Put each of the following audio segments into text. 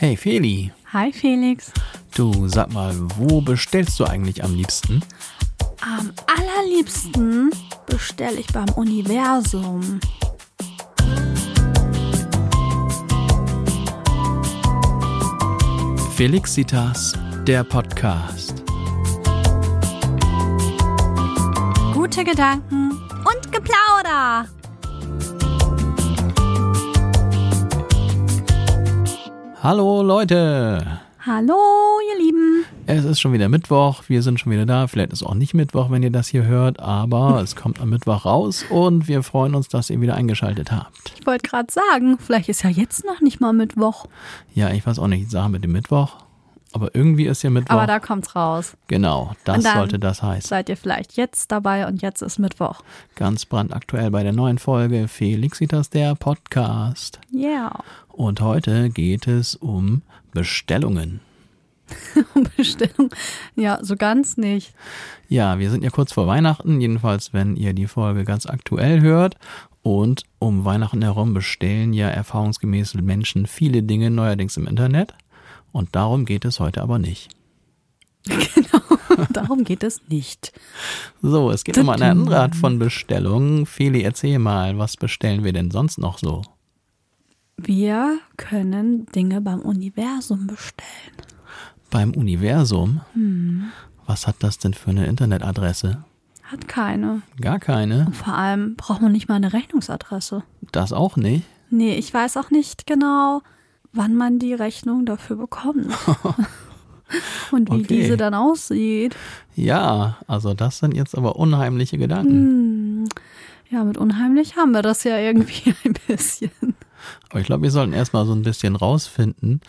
Hey Feli, Hi Felix. du sag mal, wo bestellst du eigentlich am liebsten? Am allerliebsten bestelle ich beim Universum. Felixitas, der Podcast. Gute Gedanken und Geplauder. Hallo Leute, Hallo, ihr Lieben. es ist schon wieder Mittwoch, wir sind schon wieder da. Vielleicht ist auch nicht Mittwoch, wenn ihr das hier hört, aber es kommt am Mittwoch raus und wir freuen uns, dass ihr wieder eingeschaltet habt. Ich wollte gerade sagen, vielleicht ist ja jetzt noch nicht mal Mittwoch. Ja, ich weiß auch nicht, die Sache mit dem Mittwoch, aber irgendwie ist ja Mittwoch. Aber da kommt's raus. genau, das sollte das heißen. Seid ihr vielleicht jetzt dabei und jetzt ist Mittwoch. Ganz brandaktuell bei der neuen Folge Felixitas, der Podcast. Ja. Und heute geht es um Bestellungen. Bestellung. Ja, so ganz nicht. Ja, wir sind ja kurz vor Weihnachten, jedenfalls wenn ihr die Folge ganz aktuell hört. Und um Weihnachten herum bestellen ja erfahrungsgemäß Menschen viele Dinge neuerdings im Internet. Und darum geht es heute aber nicht. Darum geht es nicht. So, es geht um eine andere Art von Bestellung. Feli, erzähl mal, was bestellen wir denn sonst noch so? Wir können Dinge beim Universum bestellen. Beim Universum? Was hat das denn für eine Internetadresse? Hat keine. Gar keine. Vor allem braucht man nicht mal eine Rechnungsadresse. Das auch nicht. Nee, ich weiß auch nicht genau, wann man die Rechnung dafür bekommt. Und wie Okay. diese dann aussieht. Ja, also das sind jetzt aber unheimliche Gedanken. Ja, mit unheimlich haben wir das ja irgendwie ein bisschen. Aber ich glaube, wir sollten erstmal so ein bisschen rausfinden,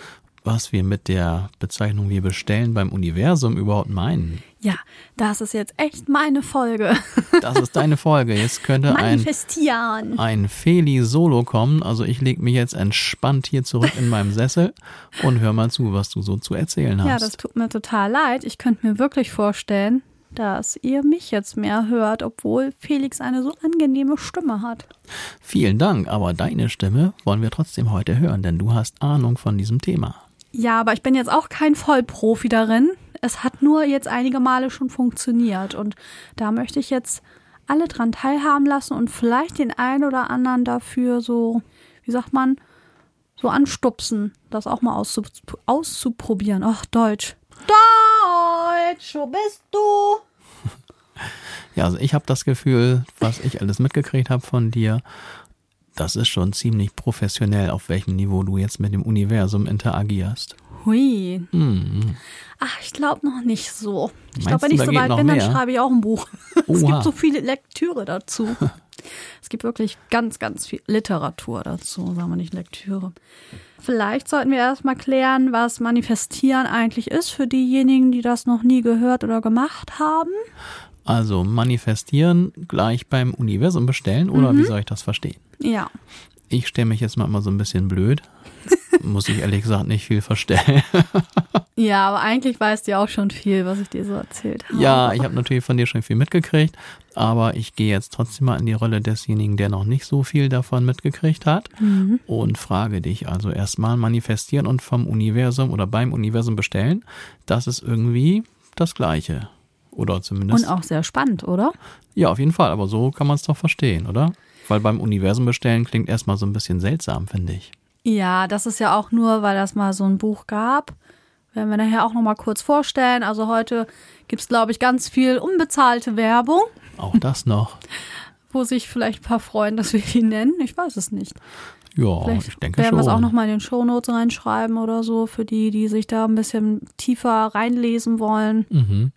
was wir mit der Bezeichnung wir bestellen beim Universum überhaupt meinen. Ja, das ist jetzt echt meine Folge. Das ist deine Folge. Jetzt könnte ein, ein Feli-Solo kommen. Also ich lege mich jetzt entspannt hier zurück in meinem Sessel und hör mal zu, was du so zu erzählen Ja, hast. das tut mir total leid. Ich könnte mir wirklich vorstellen, dass ihr mich jetzt mehr hört, obwohl Felix eine so angenehme Stimme hat. Vielen Dank, aber deine Stimme wollen wir trotzdem heute hören, denn du hast Ahnung von diesem Thema. Ja, aber ich bin jetzt auch kein Vollprofi darin. Es hat nur jetzt einige Male schon funktioniert und da möchte ich jetzt alle dran teilhaben lassen und vielleicht den einen oder anderen dafür so, wie sagt man, so anstupsen, das auch mal auszu auszuprobieren. Ach, Deutsch. Deutsch, wo bist du? Ja, also ich habe das Gefühl, was ich alles mitgekriegt habe von dir, das ist schon ziemlich professionell, auf welchem Niveau du jetzt mit dem Universum interagierst. Hui. Mhm. Ach, ich glaube noch nicht so. Ich glaube, wenn ich so weit bin, dann schreibe ich auch ein Buch. Es gibt so viele Lektüre dazu. es gibt wirklich ganz, ganz viel Literatur dazu, sagen wir nicht Lektüre. Vielleicht sollten wir erstmal klären, was Manifestieren eigentlich ist für diejenigen, die das noch nie gehört oder gemacht haben. Also manifestieren gleich beim Universum bestellen oder wie soll ich das verstehen? Ja. Ich stelle mich jetzt mal immer so ein bisschen blöd. Muss ich ehrlich gesagt nicht viel verstellen. Ja, aber eigentlich weißt du ja auch schon viel, was ich dir so erzählt habe. Ja, ich habe natürlich von dir schon viel mitgekriegt, aber ich gehe jetzt trotzdem mal in die Rolle desjenigen, der noch nicht so viel davon mitgekriegt hat und frage dich also erstmal manifestieren und vom Universum oder beim Universum bestellen. Das ist irgendwie das Gleiche. Oder zumindest. Und auch sehr spannend, oder? Ja, auf jeden Fall, aber so kann man es doch verstehen, oder? Weil beim Universum bestellen klingt erstmal so ein bisschen seltsam, finde ich. Ja, das ist ja auch nur, weil das mal so ein Buch gab. Werden wir nachher auch noch mal kurz vorstellen. Also heute gibt's glaube ich, ganz viel unbezahlte Werbung, Auch das noch. wo sich vielleicht ein paar freuen, dass wir die nennen. Ich weiß es nicht. Ja, Vielleicht ich denke werden wir es auch schon. noch mal in den Shownotes reinschreiben oder so, für die, die sich da ein bisschen tiefer reinlesen wollen. Mhm.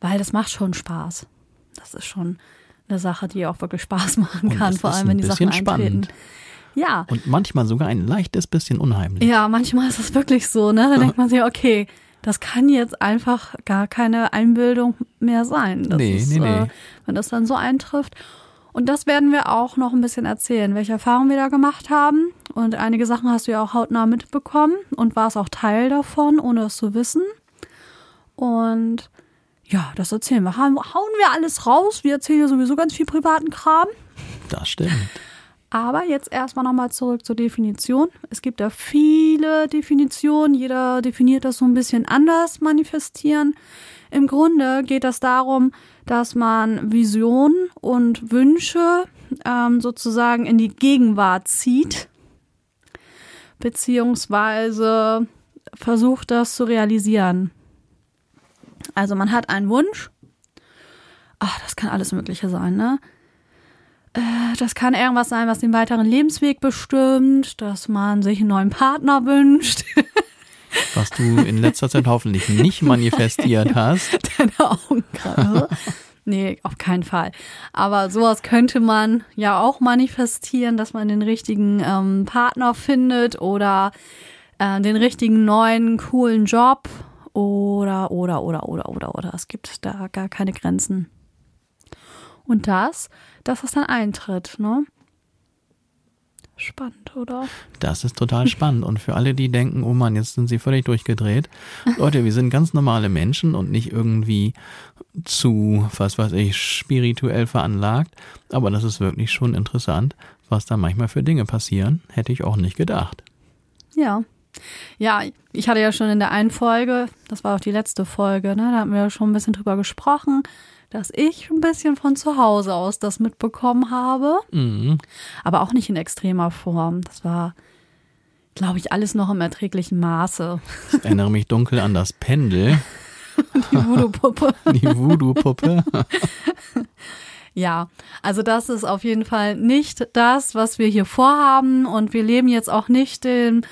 Weil das macht schon Spaß. Das ist schon eine Sache, die auch wirklich Spaß machen kann, vor allem wenn die Sachen bisschen eintreten. spannend. Ja, Und manchmal sogar ein leichtes bisschen unheimlich. Ja, manchmal ist es wirklich so, ne? Da denkt man sich, okay, das kann jetzt einfach gar keine Einbildung mehr sein. Das Nee, ist, nee, nee. Äh, wenn das dann so eintrifft. Und das werden wir auch noch ein bisschen erzählen, welche Erfahrungen wir da gemacht haben. Und einige Sachen hast du ja auch hautnah mitbekommen und warst auch Teil davon, ohne es zu wissen. Und ja, das erzählen wir. Hauen hauen wir alles raus. Wir erzählen ja sowieso ganz viel privaten Kram. Das stimmt. Aber jetzt erstmal nochmal zurück zur Definition. Es gibt da viele Definitionen. Jeder definiert das so ein bisschen anders, manifestieren. Im Grunde geht es darum, dass man Visionen und Wünsche ähm, sozusagen in die Gegenwart zieht, beziehungsweise versucht das zu realisieren. Also man hat einen Wunsch. Ach, das kann alles Mögliche sein, ne? Äh, das kann irgendwas sein, was den weiteren Lebensweg bestimmt, dass man sich einen neuen Partner wünscht. Was du in letzter Zeit hoffentlich nicht manifestiert hast. Deine Augen gerade. Nee, auf keinen Fall. Aber sowas könnte man ja auch manifestieren, dass man den richtigen ähm, Partner findet oder äh, den richtigen neuen coolen Job oder, oder, oder, oder, oder, oder. Es gibt da gar keine Grenzen. Und das, dass es dann eintritt, ne? Spannend, oder? Das ist total spannend. Und für alle, die denken, oh Mann, jetzt sind sie völlig durchgedreht. Leute, wir sind ganz normale Menschen und nicht irgendwie zu, was weiß ich, spirituell veranlagt. Aber das ist wirklich schon interessant, was da manchmal für Dinge passieren. Hätte ich auch nicht gedacht. Ja. Ja, ich hatte ja schon in der einen Folge, das war auch die letzte Folge, ne, da haben wir schon ein bisschen drüber gesprochen, dass ich ein bisschen von zu Hause aus das mitbekommen habe. Mhm. Aber auch nicht in extremer Form. Das war, glaube ich, alles noch im erträglichen Maße. Ich erinnere mich dunkel an das Pendel. Die Voodoo-Puppe. Die Voodoo-Puppe. Ja, also das ist auf jeden Fall nicht das, was wir hier vorhaben und wir leben jetzt auch nicht den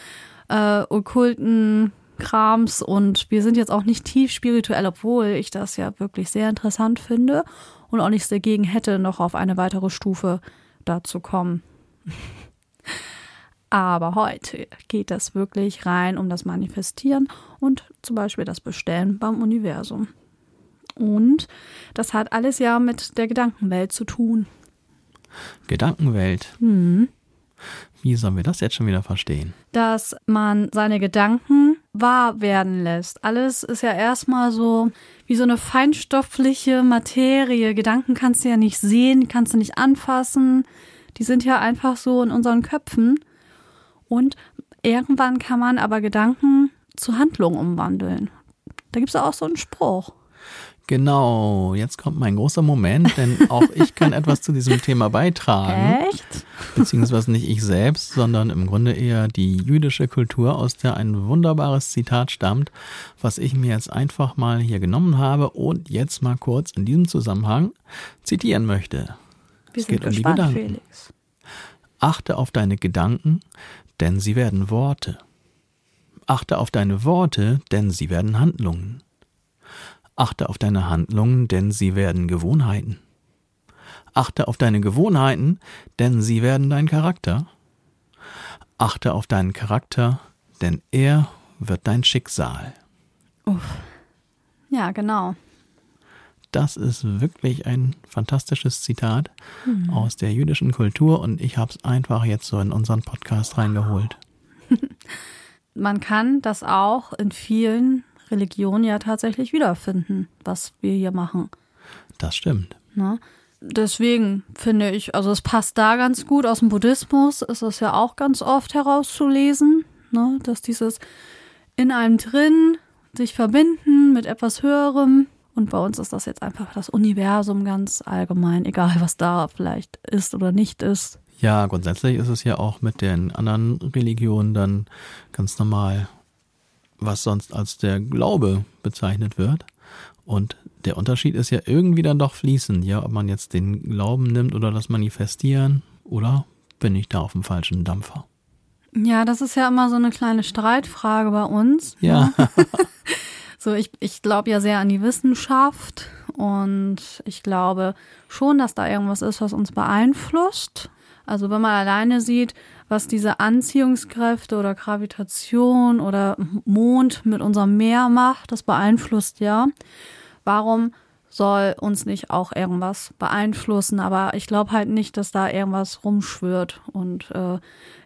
äh, okkulten Krams und wir sind jetzt auch nicht tief spirituell, obwohl ich das ja wirklich sehr interessant finde und auch nichts dagegen hätte, noch auf eine weitere Stufe da zu kommen. Aber heute geht es wirklich rein um das Manifestieren und zum Beispiel das Bestellen beim Universum. Und das hat alles ja mit der Gedankenwelt zu tun. Gedankenwelt. Hm. Wie sollen wir das jetzt schon wieder verstehen? Dass man seine Gedanken wahr werden lässt. Alles ist ja erstmal so wie so eine feinstoffliche Materie. Gedanken kannst du ja nicht sehen, kannst du nicht anfassen. Die sind ja einfach so in unseren Köpfen. Und irgendwann kann man aber Gedanken zu Handlungen umwandeln. Da gibt es auch so einen Spruch. Genau, jetzt kommt mein großer Moment, denn auch ich kann etwas zu diesem Thema beitragen. Echt? Beziehungsweise nicht ich selbst, sondern im Grunde eher die jüdische Kultur, aus der ein wunderbares Zitat stammt, was ich mir jetzt einfach mal hier genommen habe und jetzt mal kurz in diesem Zusammenhang zitieren möchte. Wir es geht um die Gedanken. Felix. Achte auf deine Gedanken, denn sie werden Worte. Achte auf deine Worte, denn sie werden Handlungen. Achte auf deine Handlungen, denn sie werden Gewohnheiten. Achte auf deine Gewohnheiten, denn sie werden dein Charakter. Achte auf deinen Charakter, denn er wird dein Schicksal. Uff. Ja, genau. Das ist wirklich ein fantastisches Zitat mhm. aus der jüdischen Kultur und ich habe es einfach jetzt so in unseren Podcast reingeholt. Man kann das auch in vielen Religion ja tatsächlich wiederfinden, was wir hier machen. Das stimmt. Na? Deswegen finde ich, also es passt da ganz gut. Aus dem Buddhismus ist es ja auch ganz oft herauszulesen, ne? dass dieses in einem drin sich verbinden mit etwas Höherem. Und bei uns ist das jetzt einfach das Universum ganz allgemein, egal was da vielleicht ist oder nicht ist. Ja, grundsätzlich ist es ja auch mit den anderen Religionen dann ganz normal was sonst als der Glaube bezeichnet wird. Und der Unterschied ist ja irgendwie dann doch fließend, ja, ob man jetzt den Glauben nimmt oder das Manifestieren oder bin ich da auf dem falschen Dampfer? Ja, das ist ja immer so eine kleine Streitfrage bei uns. Ja. Ne? so, ich, ich glaube ja sehr an die Wissenschaft und ich glaube schon, dass da irgendwas ist, was uns beeinflusst. Also wenn man alleine sieht, was diese Anziehungskräfte oder Gravitation oder Mond mit unserem Meer macht, das beeinflusst ja. Warum soll uns nicht auch irgendwas beeinflussen? Aber ich glaube halt nicht, dass da irgendwas rumschwört und äh,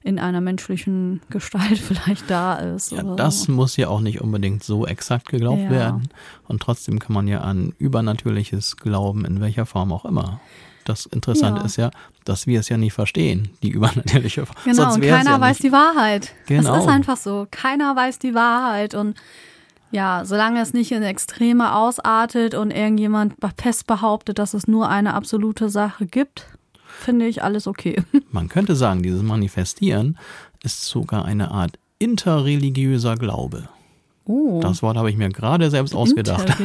in einer menschlichen Gestalt vielleicht da ist. Ja, das so. muss ja auch nicht unbedingt so exakt geglaubt ja. werden. Und trotzdem kann man ja an übernatürliches glauben, in welcher Form auch immer. Das Interessante ja. ist ja, dass wir es ja nicht verstehen, die übernatürliche Genau, Sonst und keiner ja weiß nicht. die Wahrheit. Genau. Es ist einfach so. Keiner weiß die Wahrheit. Und ja, solange es nicht in Extreme ausartet und irgendjemand fest behauptet, dass es nur eine absolute Sache gibt, finde ich alles okay. Man könnte sagen, dieses Manifestieren ist sogar eine Art interreligiöser Glaube. Oh. Das Wort habe ich mir gerade selbst ausgedacht.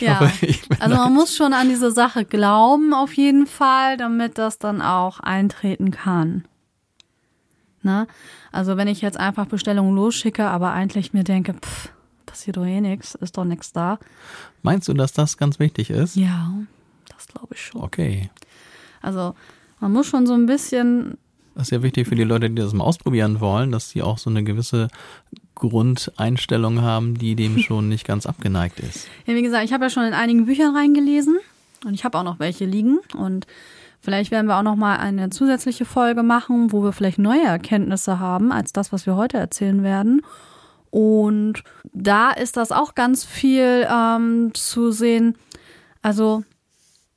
Ich ja, hoffe, ich bin also man muss schon an diese Sache glauben auf jeden Fall, damit das dann auch eintreten kann. Ne? Also wenn ich jetzt einfach Bestellungen losschicke, aber eigentlich mir denke, pff, passiert doch eh nichts, ist doch nichts da. Meinst du, dass das ganz wichtig ist? Ja, das glaube ich schon. Okay. Also man muss schon so ein bisschen, Das ist ja wichtig für die Leute, die das mal ausprobieren wollen, dass sie auch so eine gewisse Grundeinstellung haben, die dem schon nicht ganz abgeneigt ist. ja wie gesagt, ich habe ja schon in einigen Büchern reingelesen und ich habe auch noch welche liegen und vielleicht werden wir auch noch mal eine zusätzliche Folge machen, wo wir vielleicht neue Erkenntnisse haben als das, was wir heute erzählen werden. Und da ist das auch ganz viel ähm, zu sehen. Also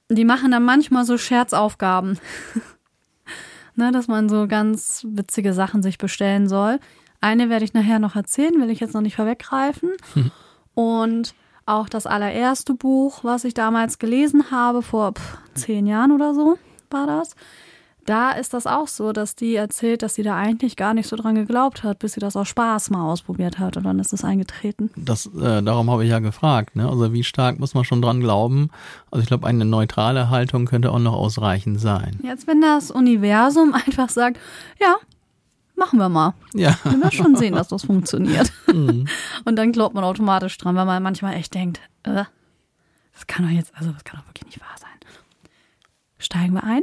die machen dann manchmal so Scherzaufgaben. ne, dass man so ganz witzige Sachen sich bestellen soll. Eine werde ich nachher noch erzählen, will ich jetzt noch nicht vorweggreifen. Und auch das allererste Buch, was ich damals gelesen habe, vor pff, zehn Jahren oder so war das. Da ist das auch so, dass die erzählt, dass sie da eigentlich gar nicht so dran geglaubt hat, bis sie das aus Spaß mal ausprobiert hat und dann ist es eingetreten. Das, äh, darum habe ich ja gefragt. Ne? Also wie stark muss man schon dran glauben? Also ich glaube, eine neutrale Haltung könnte auch noch ausreichend sein. Jetzt, wenn das Universum einfach sagt, ja, machen wir mal. Ja, Wir werden schon sehen, dass das funktioniert. Mhm. Und dann glaubt man automatisch dran, weil man manchmal echt denkt, äh, das kann doch jetzt, also das kann doch wirklich nicht wahr sein. Steigen wir ein?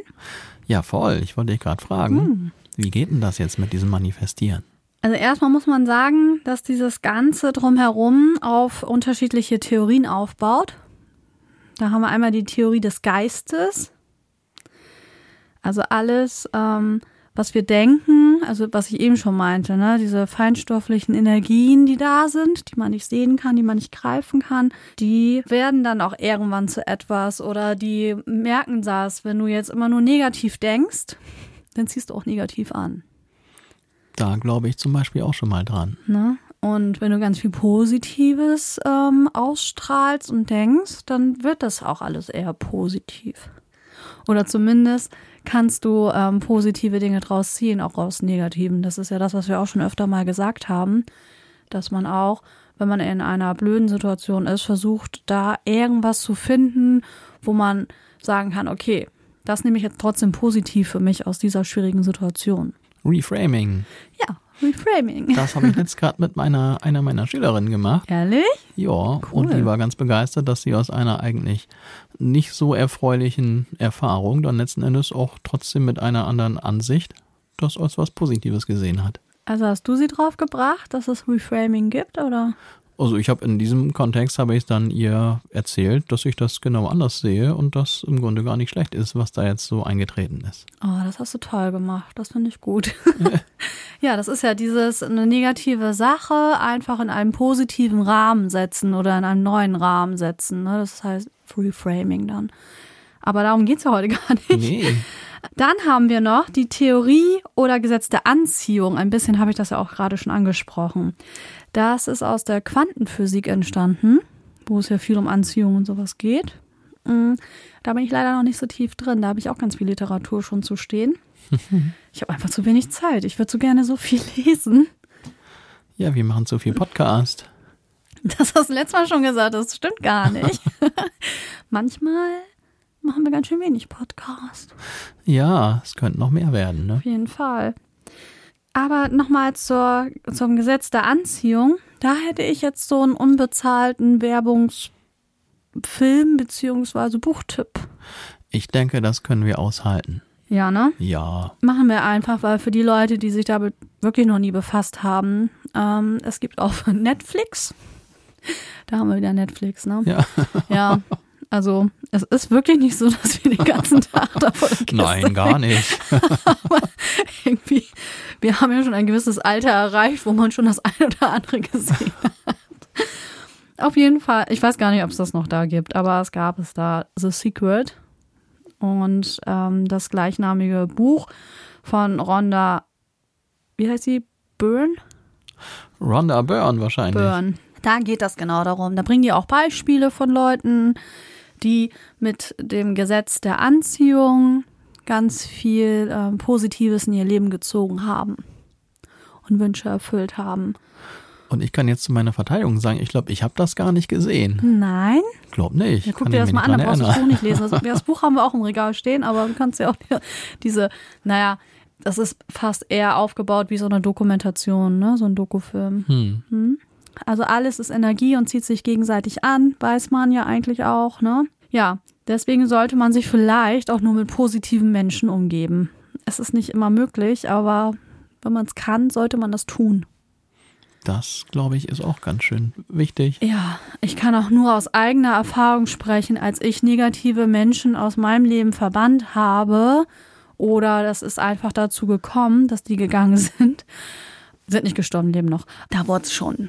ja voll. Ich wollte dich gerade fragen, Hm. wie geht denn das jetzt mit diesem Manifestieren? Also erstmal muss man sagen, dass dieses Ganze drumherum auf unterschiedliche Theorien aufbaut. Da haben wir einmal die Theorie des Geistes. Also alles, ähm, was wir denken, also was ich eben schon meinte, ne, diese feinstofflichen Energien, die da sind, die man nicht sehen kann, die man nicht greifen kann, die werden dann auch irgendwann zu etwas oder die merken das, wenn du jetzt immer nur negativ denkst, dann ziehst du auch negativ an. Da glaube ich zum Beispiel auch schon mal dran. Ne? Und wenn du ganz viel Positives ähm, ausstrahlst und denkst, dann wird das auch alles eher positiv. Oder zumindest kannst du ähm, positive Dinge draus ziehen, auch aus negativen. Das ist ja das, was wir auch schon öfter mal gesagt haben, dass man auch, wenn man in einer blöden Situation ist, versucht, da irgendwas zu finden, wo man sagen kann, okay, das nehme ich jetzt trotzdem positiv für mich aus dieser schwierigen Situation. Reframing. Ja, Reframing. Das habe ich jetzt gerade mit meiner einer meiner Schülerinnen gemacht. Ehrlich? Ja, und die war ganz begeistert, dass sie aus einer eigentlich nicht so erfreulichen Erfahrung dann letzten Endes auch trotzdem mit einer anderen Ansicht das als was Positives gesehen hat. Also hast du sie drauf gebracht, dass es Reframing gibt, oder? Also ich habe in diesem Kontext habe ich dann ihr erzählt, dass ich das genau anders sehe und das im Grunde gar nicht schlecht ist, was da jetzt so eingetreten ist. Oh, das hast du toll gemacht. Das finde ich gut. ja, das ist ja dieses eine negative Sache einfach in einen positiven Rahmen setzen oder in einen neuen Rahmen setzen. Ne? Das heißt Reframing dann. Aber darum geht's ja heute gar nicht. Nee, Dann haben wir noch die Theorie oder Gesetz der Anziehung. Ein bisschen habe ich das ja auch gerade schon angesprochen. Das ist aus der Quantenphysik entstanden, wo es ja viel um Anziehung und sowas geht. Mm, Da bin ich leider noch nicht so tief drin. Da habe ich auch ganz viel Literatur schon zu stehen. Ich habe einfach zu wenig Zeit. Ich würde so gerne so viel lesen. ja, wir machen zu viel Podcast. Das hast du letztes Mal schon gesagt. Das stimmt gar nicht. Manchmal machen wir ganz schön wenig Podcast. Ja, es könnte noch mehr werden, ne? Auf jeden Fall. Aber nochmal zur, zum Gesetz der Anziehung. Da hätte ich jetzt so einen unbezahlten Werbungsfilm beziehungsweise Buchtipp. Ich denke, das können wir aushalten. Ja, ne? Ja, Machen wir einfach, weil für die Leute, die sich damit wirklich noch nie befasst haben, ähm, es gibt auf Netflix. Da haben wir wieder Netflix, ne? ja. Ja. Also, es ist wirklich nicht so, dass wir den ganzen Tag da vor der Kiste Nein, gar nicht. irgendwie, wir haben ja schon ein gewisses Alter erreicht, wo man schon das eine oder andere gesehen hat. Auf jeden Fall, ich weiß gar nicht, ob es das noch da gibt, aber es gab es da. The Secret. Und ähm, das gleichnamige Buch von Rhonda, wie heißt sie? Byrne? Rhonda Byrne wahrscheinlich. Byrne. Da geht das genau darum. Da bringen die auch Beispiele von Leuten, die mit dem Gesetz der Anziehung ganz viel äh, Positives in ihr Leben gezogen haben und Wünsche erfüllt haben. Und ich kann jetzt zu meiner Verteidigung sagen, ich glaube, ich habe das gar nicht gesehen. Nein? Glaub nicht. Ja, guck dir das mal an, dann brauchst du das Buch nicht lesen. Das, das, Buch haben wir auch im Regal stehen, aber du kannst ja auch diese, naja, das ist fast eher aufgebaut wie so eine Dokumentation, ne? so ein Dokufilm. Hm. Hm? Also alles ist Energie und zieht sich gegenseitig an, weiß man ja eigentlich auch, ne? Ja, deswegen sollte man sich vielleicht auch nur mit positiven Menschen umgeben. Es ist nicht immer möglich, aber wenn man es kann, sollte man das tun. Das, glaube ich, ist auch ganz schön wichtig. Ja, ich kann auch nur aus eigener Erfahrung sprechen, als ich negative Menschen aus meinem Leben verbannt habe oder das ist einfach dazu gekommen, dass die gegangen sind, sind nicht gestorben, leben noch. Da wurde es schon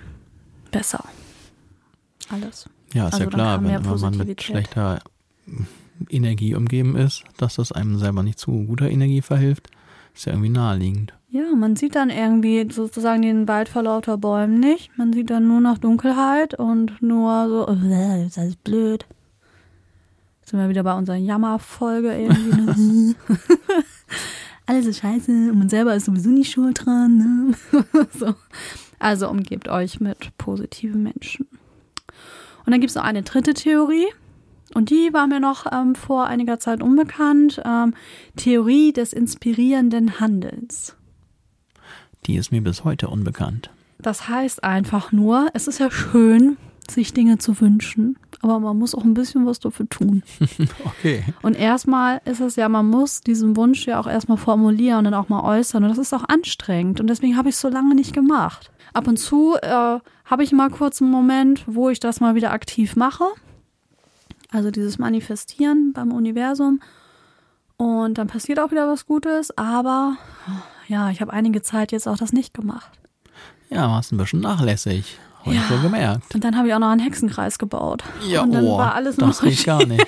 besser. Alles. Ja, ist also ja klar, wenn, wenn man mit schlechter Energie umgeben ist, dass das einem selber nicht zu guter Energie verhilft, ist ja irgendwie naheliegend. Ja, man sieht dann irgendwie sozusagen den Wald vor lauter Bäumen nicht. Man sieht dann nur noch Dunkelheit und nur so, das ist blöd. Jetzt sind wir wieder bei unserer Jammerfolge irgendwie. Alles ist scheiße und man selber ist sowieso nicht schuld dran. Ne? so. Also umgebt euch mit positiven Menschen. Und dann gibt es noch eine dritte Theorie. Und die war mir noch ähm, vor einiger Zeit unbekannt. Ähm, Theorie des inspirierenden Handelns die ist mir bis heute unbekannt. Das heißt einfach nur, es ist ja schön, sich Dinge zu wünschen, aber man muss auch ein bisschen was dafür tun. okay. Und erstmal ist es ja, man muss diesen Wunsch ja auch erstmal formulieren und dann auch mal äußern. Und das ist auch anstrengend. Und deswegen habe ich es so lange nicht gemacht. Ab und zu äh, habe ich mal kurz einen Moment, wo ich das mal wieder aktiv mache. Also dieses Manifestieren beim Universum. Und dann passiert auch wieder was Gutes, aber ja, ich habe einige Zeit jetzt auch das nicht gemacht. Ja, warst ein bisschen nachlässig. Habe ja. ich wohl gemerkt. Und dann habe ich auch noch einen Hexenkreis gebaut. Ja, und dann oh, war alles das geht gar nicht.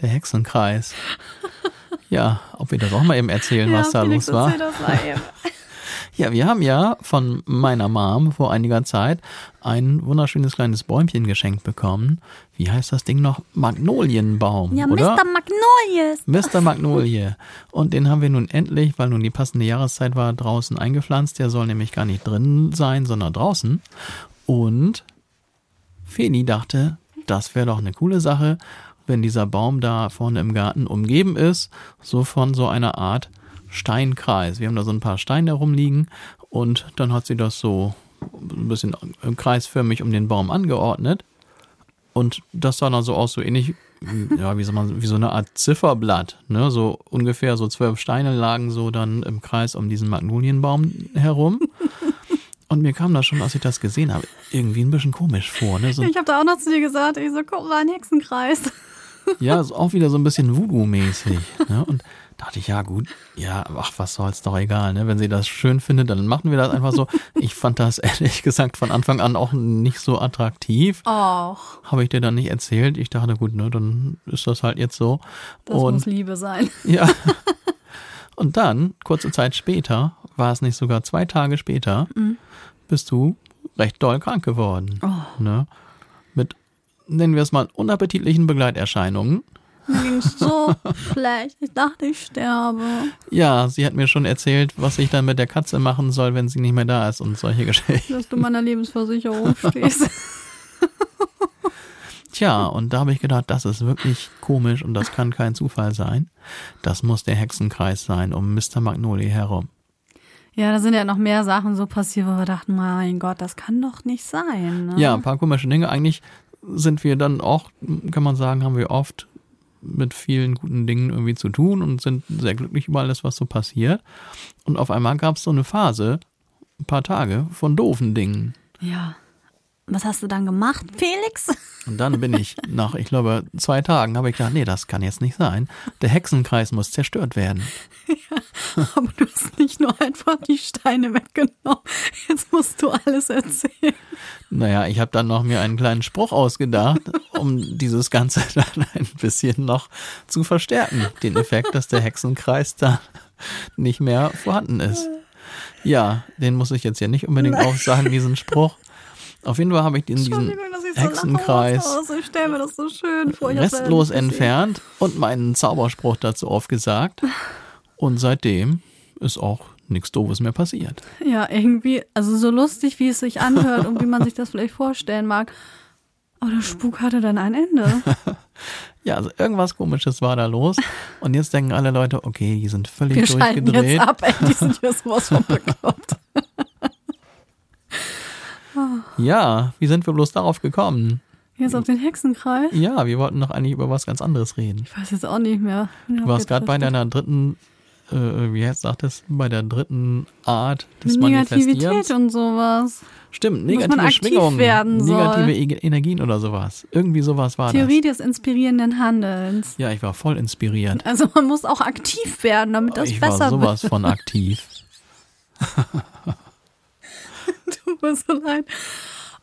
Der Hexenkreis. Ja, ob wir das auch mal eben erzählen, ja, was da los war. Das mal eben. Ja, wir haben ja von meiner Mom vor einiger Zeit ein wunderschönes kleines Bäumchen geschenkt bekommen. Wie heißt das Ding noch? Magnolienbaum, ja, oder? Mr. Magnolie. Mr. Magnolie. Und den haben wir nun endlich, weil nun die passende Jahreszeit war, draußen eingepflanzt. Der soll nämlich gar nicht drin sein, sondern draußen. Und Feni dachte, das wäre doch eine coole Sache, wenn dieser Baum da vorne im Garten umgeben ist, so von so einer Art Steinkreis. Wir haben da so ein paar Steine rumliegen und dann hat sie das so ein bisschen kreisförmig um den Baum angeordnet. Und das sah dann so aus, so ähnlich, ja, wie soll man, wie so eine Art Zifferblatt, ne? So ungefähr so zwölf Steine lagen so dann im Kreis um diesen Magnolienbaum herum. Und mir kam das schon, als ich das gesehen habe, irgendwie ein bisschen komisch vor. Ne? So ich habe da auch noch zu dir gesagt, ich so, guck mal, ein Hexenkreis. Ja, ist auch wieder so ein bisschen Voodoo-mäßig. Ne? Und dachte ich, ja gut, ja, ach, was soll's, doch egal, ne? Wenn sie das schön findet, dann machen wir das einfach so. Ich fand das ehrlich gesagt von Anfang an auch nicht so attraktiv. Och. Habe ich dir dann nicht erzählt. Ich dachte, gut, ne, dann ist das halt jetzt so. Das Und, muss Liebe sein. Ja. Und dann, kurze Zeit später, war es nicht sogar zwei Tage später, mhm. bist du recht doll krank geworden. Oh. Ne? Mit, nennen wir es mal, unappetitlichen Begleiterscheinungen. Mir ging so schlecht. Ich dachte, ich sterbe. Ja, sie hat mir schon erzählt, was ich dann mit der Katze machen soll, wenn sie nicht mehr da ist und solche Geschichten. Dass du meiner Lebensversicherung stehst. Tja, und da habe ich gedacht, das ist wirklich komisch und das kann kein Zufall sein. Das muss der Hexenkreis sein um Mr. Magnolia herum. Ja, da sind ja noch mehr Sachen so passiert, wo wir dachten, mein Gott, das kann doch nicht sein. Ne? Ja, ein paar komische Dinge. Eigentlich sind wir dann auch, kann man sagen, haben wir oft mit vielen guten Dingen irgendwie zu tun und sind sehr glücklich über alles, was so passiert. Und auf einmal gab es so eine Phase, ein paar Tage von doofen Dingen. Ja. Was hast du dann gemacht, Felix? Und dann bin ich nach, ich glaube, zwei Tagen habe ich gedacht, nee, das kann jetzt nicht sein. Der Hexenkreis muss zerstört werden. Ja, aber du hast nicht nur einfach die Steine weggenommen. Jetzt musst du alles erzählen. Naja, ich habe dann noch mir einen kleinen Spruch ausgedacht, um dieses Ganze dann ein bisschen noch zu verstärken. Den Effekt, dass der Hexenkreis da nicht mehr vorhanden ist. Ja, den muss ich jetzt ja nicht unbedingt aufsagen, diesen Spruch. Auf jeden Fall habe ich in diesen Hexenkreis so ich stell mir das so schön vor. restlos entfernt und meinen Zauberspruch dazu aufgesagt. Und seitdem ist auch nichts Doofes mehr passiert. Ja, irgendwie, also so lustig, wie es sich anhört und wie man sich das vielleicht vorstellen mag. Aber der Spuk hatte dann ein Ende. ja, also irgendwas komisches war da los. Und jetzt denken alle Leute, okay, die sind völlig Wir durchgedreht. Jetzt ab, ey, die sind hier sowas von bekloppt. Ja, wie sind wir bloß darauf gekommen? Jetzt auf den Hexenkreis? Ja, wir wollten doch eigentlich über was ganz anderes reden. Ich weiß jetzt auch nicht mehr. Du warst gerade bei deiner dritten, äh, wie jetzt sagtest, bei der dritten Art des Negativität und sowas. Stimmt, negative aktiv Schwingungen, negative E- Energien oder sowas. Irgendwie sowas war Theorie des inspirierenden Handelns. das. Ja, ich war voll inspiriert. Also man muss auch aktiv werden, damit das ich besser war sowas von aktiv. Tut mir so leid.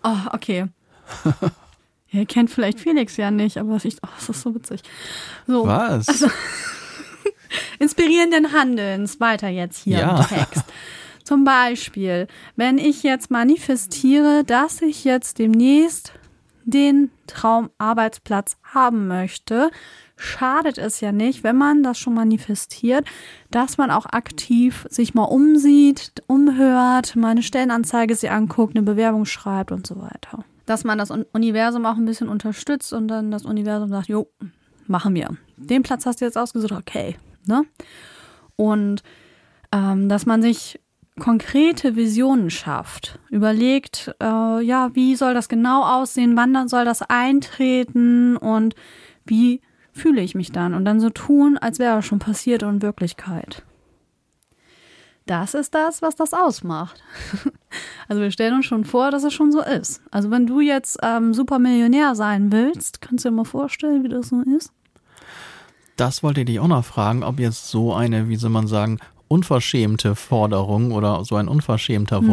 Oh, okay. Ja, ihr kennt vielleicht Felix ja nicht, aber ich, oh, das ist so witzig. So, Was? Also, inspirierenden Handelns. Weiter jetzt hier Ja. im Text. Zum Beispiel, wenn ich jetzt manifestiere, dass ich jetzt demnächst den Traumarbeitsplatz haben möchte, schadet es ja nicht, wenn man das schon manifestiert, dass man auch aktiv sich mal umsieht, umhört, mal eine Stellenanzeige sich anguckt, eine Bewerbung schreibt und so weiter. Dass man das Un- Universum auch ein bisschen unterstützt und dann das Universum sagt, jo, machen wir. Den Platz hast du jetzt ausgesucht, okay. Ne? Und ähm, dass man sich konkrete Visionen schafft, überlegt, äh, ja, wie soll das genau aussehen, wann soll das eintreten und wie fühle ich mich dann und dann so tun, als wäre es schon passiert und Wirklichkeit. Das ist das, was das ausmacht. Also wir stellen uns schon vor, dass es schon so ist. Also wenn du jetzt ähm, Supermillionär sein willst, kannst du dir mal vorstellen, wie das so ist? Das wollte ich dich auch noch fragen, ob jetzt so eine, wie soll man sagen, unverschämte Forderung oder so ein unverschämter Hm.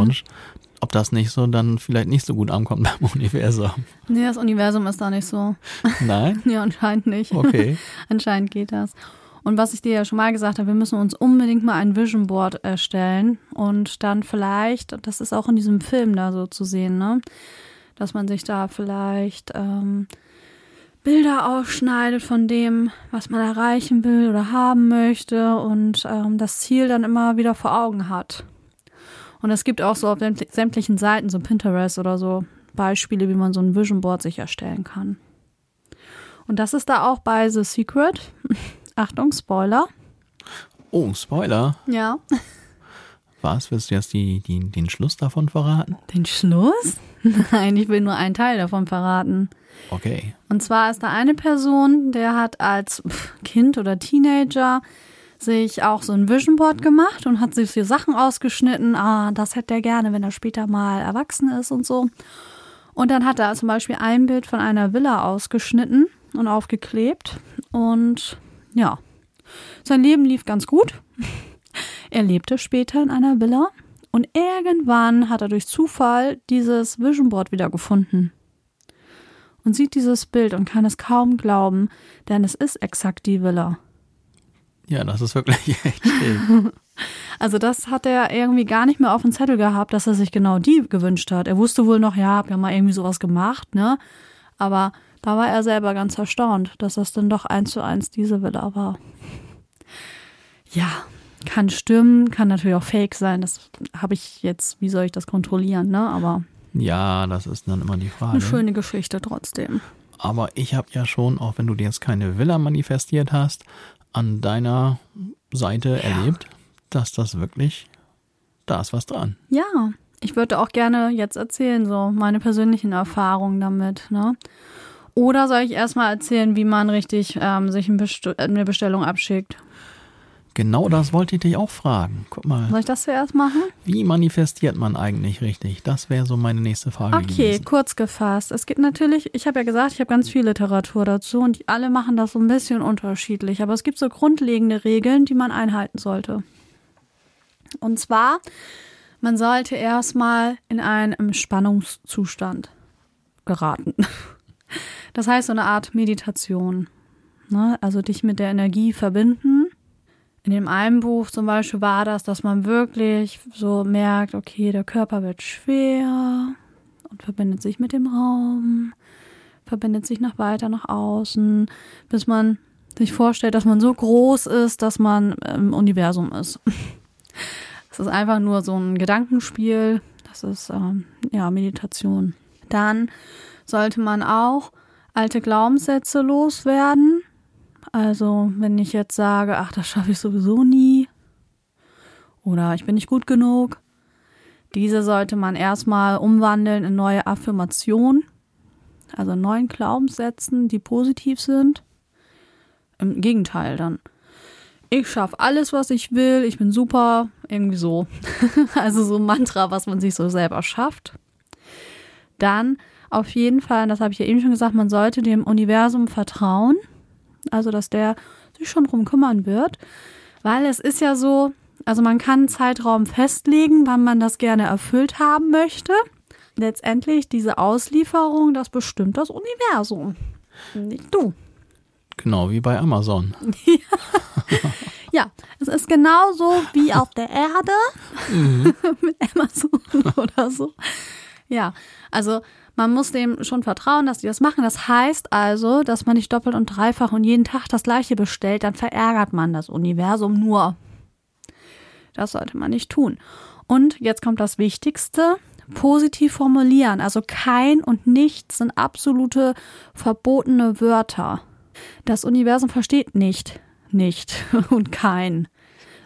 Ob das nicht so dann vielleicht nicht so gut ankommt beim Universum. Nee, das Universum ist da nicht so. Nein? Ja, anscheinend nicht. Okay. anscheinend geht das. Und was ich dir ja schon mal gesagt habe, wir müssen uns unbedingt mal ein Vision Board erstellen und dann vielleicht, das ist auch in diesem Film da so zu sehen, ne, dass man sich da vielleicht ähm, Bilder ausschneidet von dem, was man erreichen will oder haben möchte und ähm, das Ziel dann immer wieder vor Augen hat. Und es gibt auch so auf sämtli- sämtlichen Seiten, so Pinterest oder so, Beispiele, wie man so ein Vision Board sich erstellen kann. Und das ist da auch bei The Secret. Achtung, Spoiler. Oh, Spoiler. Ja. Was? Willst du jetzt die, die, den Schluss davon verraten? Den Schluss? Nein, ich will nur einen Teil davon verraten. Okay. Und zwar ist da eine Person, der hat als Kind oder Teenager sich auch so ein Vision Board gemacht und hat sich so Sachen ausgeschnitten. Ah, das hätte er gerne, wenn er später mal erwachsen ist und so. Und dann hat er zum Beispiel ein Bild von einer Villa ausgeschnitten und aufgeklebt. Und ja, sein Leben lief ganz gut. Er lebte später in einer Villa und irgendwann hat er durch Zufall dieses Vision Board wieder gefunden und sieht dieses Bild und kann es kaum glauben, denn es ist exakt die Villa. Ja, das ist wirklich echt schön. Also das hat er irgendwie gar nicht mehr auf dem Zettel gehabt, dass er sich genau die gewünscht hat. Er wusste wohl noch, ja, hab ja mal irgendwie sowas gemacht, ne? Aber da war er selber ganz erstaunt, dass das dann doch eins zu eins diese Villa war. Ja, kann stimmen, kann natürlich auch fake sein. Das habe ich jetzt, wie soll ich das kontrollieren, ne? Aber Ja, das ist dann immer die Frage. eine schöne Geschichte trotzdem. Aber ich habe ja schon, auch wenn du dir jetzt keine Villa manifestiert hast, an deiner Seite erlebt, dass das wirklich, da ist was dran. Ja, ich würde auch gerne jetzt erzählen, so meine persönlichen Erfahrungen damit, ne? Oder soll ich erstmal erzählen, wie man richtig ähm, sich ein Best eine Bestellung abschickt? Genau das wollte ich dich auch fragen. Guck mal. Soll ich das zuerst machen? Wie manifestiert man eigentlich richtig? Das wäre so meine nächste Frage Okay, gewesen. kurz gefasst. Es gibt natürlich, ich habe ja gesagt, ich habe ganz viel Literatur dazu und alle machen das so ein bisschen unterschiedlich. Aber es gibt so grundlegende Regeln, die man einhalten sollte. Und zwar, man sollte erstmal in einen Spannungszustand geraten. Das heißt, so eine Art Meditation. Ne? Also dich mit der Energie verbinden. In dem einen Buch zum Beispiel war das, dass man wirklich so merkt, okay, der Körper wird schwer und verbindet sich mit dem Raum, verbindet sich nach weiter nach außen, bis man sich vorstellt, dass man so groß ist, dass man im Universum ist. Es ist einfach nur so ein Gedankenspiel. Das ist ähm, ja Meditation. Dann sollte man auch alte Glaubenssätze loswerden. Also, wenn ich jetzt sage, ach, das schaffe ich sowieso nie oder ich bin nicht gut genug, diese sollte man erstmal umwandeln in neue Affirmationen, also neuen Glaubenssätzen, die positiv sind. Im Gegenteil dann. Ich schaffe alles, was ich will, ich bin super, irgendwie so. also so ein Mantra, was man sich so selber schafft. Dann auf jeden Fall, das habe ich ja eben schon gesagt, man sollte dem Universum vertrauen. Also, dass der sich schon drum kümmern wird. Weil es ist ja so, also man kann einen Zeitraum festlegen, wann man das gerne erfüllt haben möchte. Letztendlich diese Auslieferung, das bestimmt das Universum. Nicht du. Genau, wie bei Amazon. Ja, es ist genauso wie auf der Erde mit Amazon oder so. Ja, also man muss dem schon vertrauen, dass die das machen. Das heißt also, dass man nicht doppelt und dreifach und jeden Tag das gleiche bestellt, dann verärgert man das Universum nur. Das sollte man nicht tun. Und jetzt kommt das Wichtigste. Positiv formulieren. Also kein und nichts sind absolute verbotene Wörter. Das Universum versteht nicht, nicht und kein,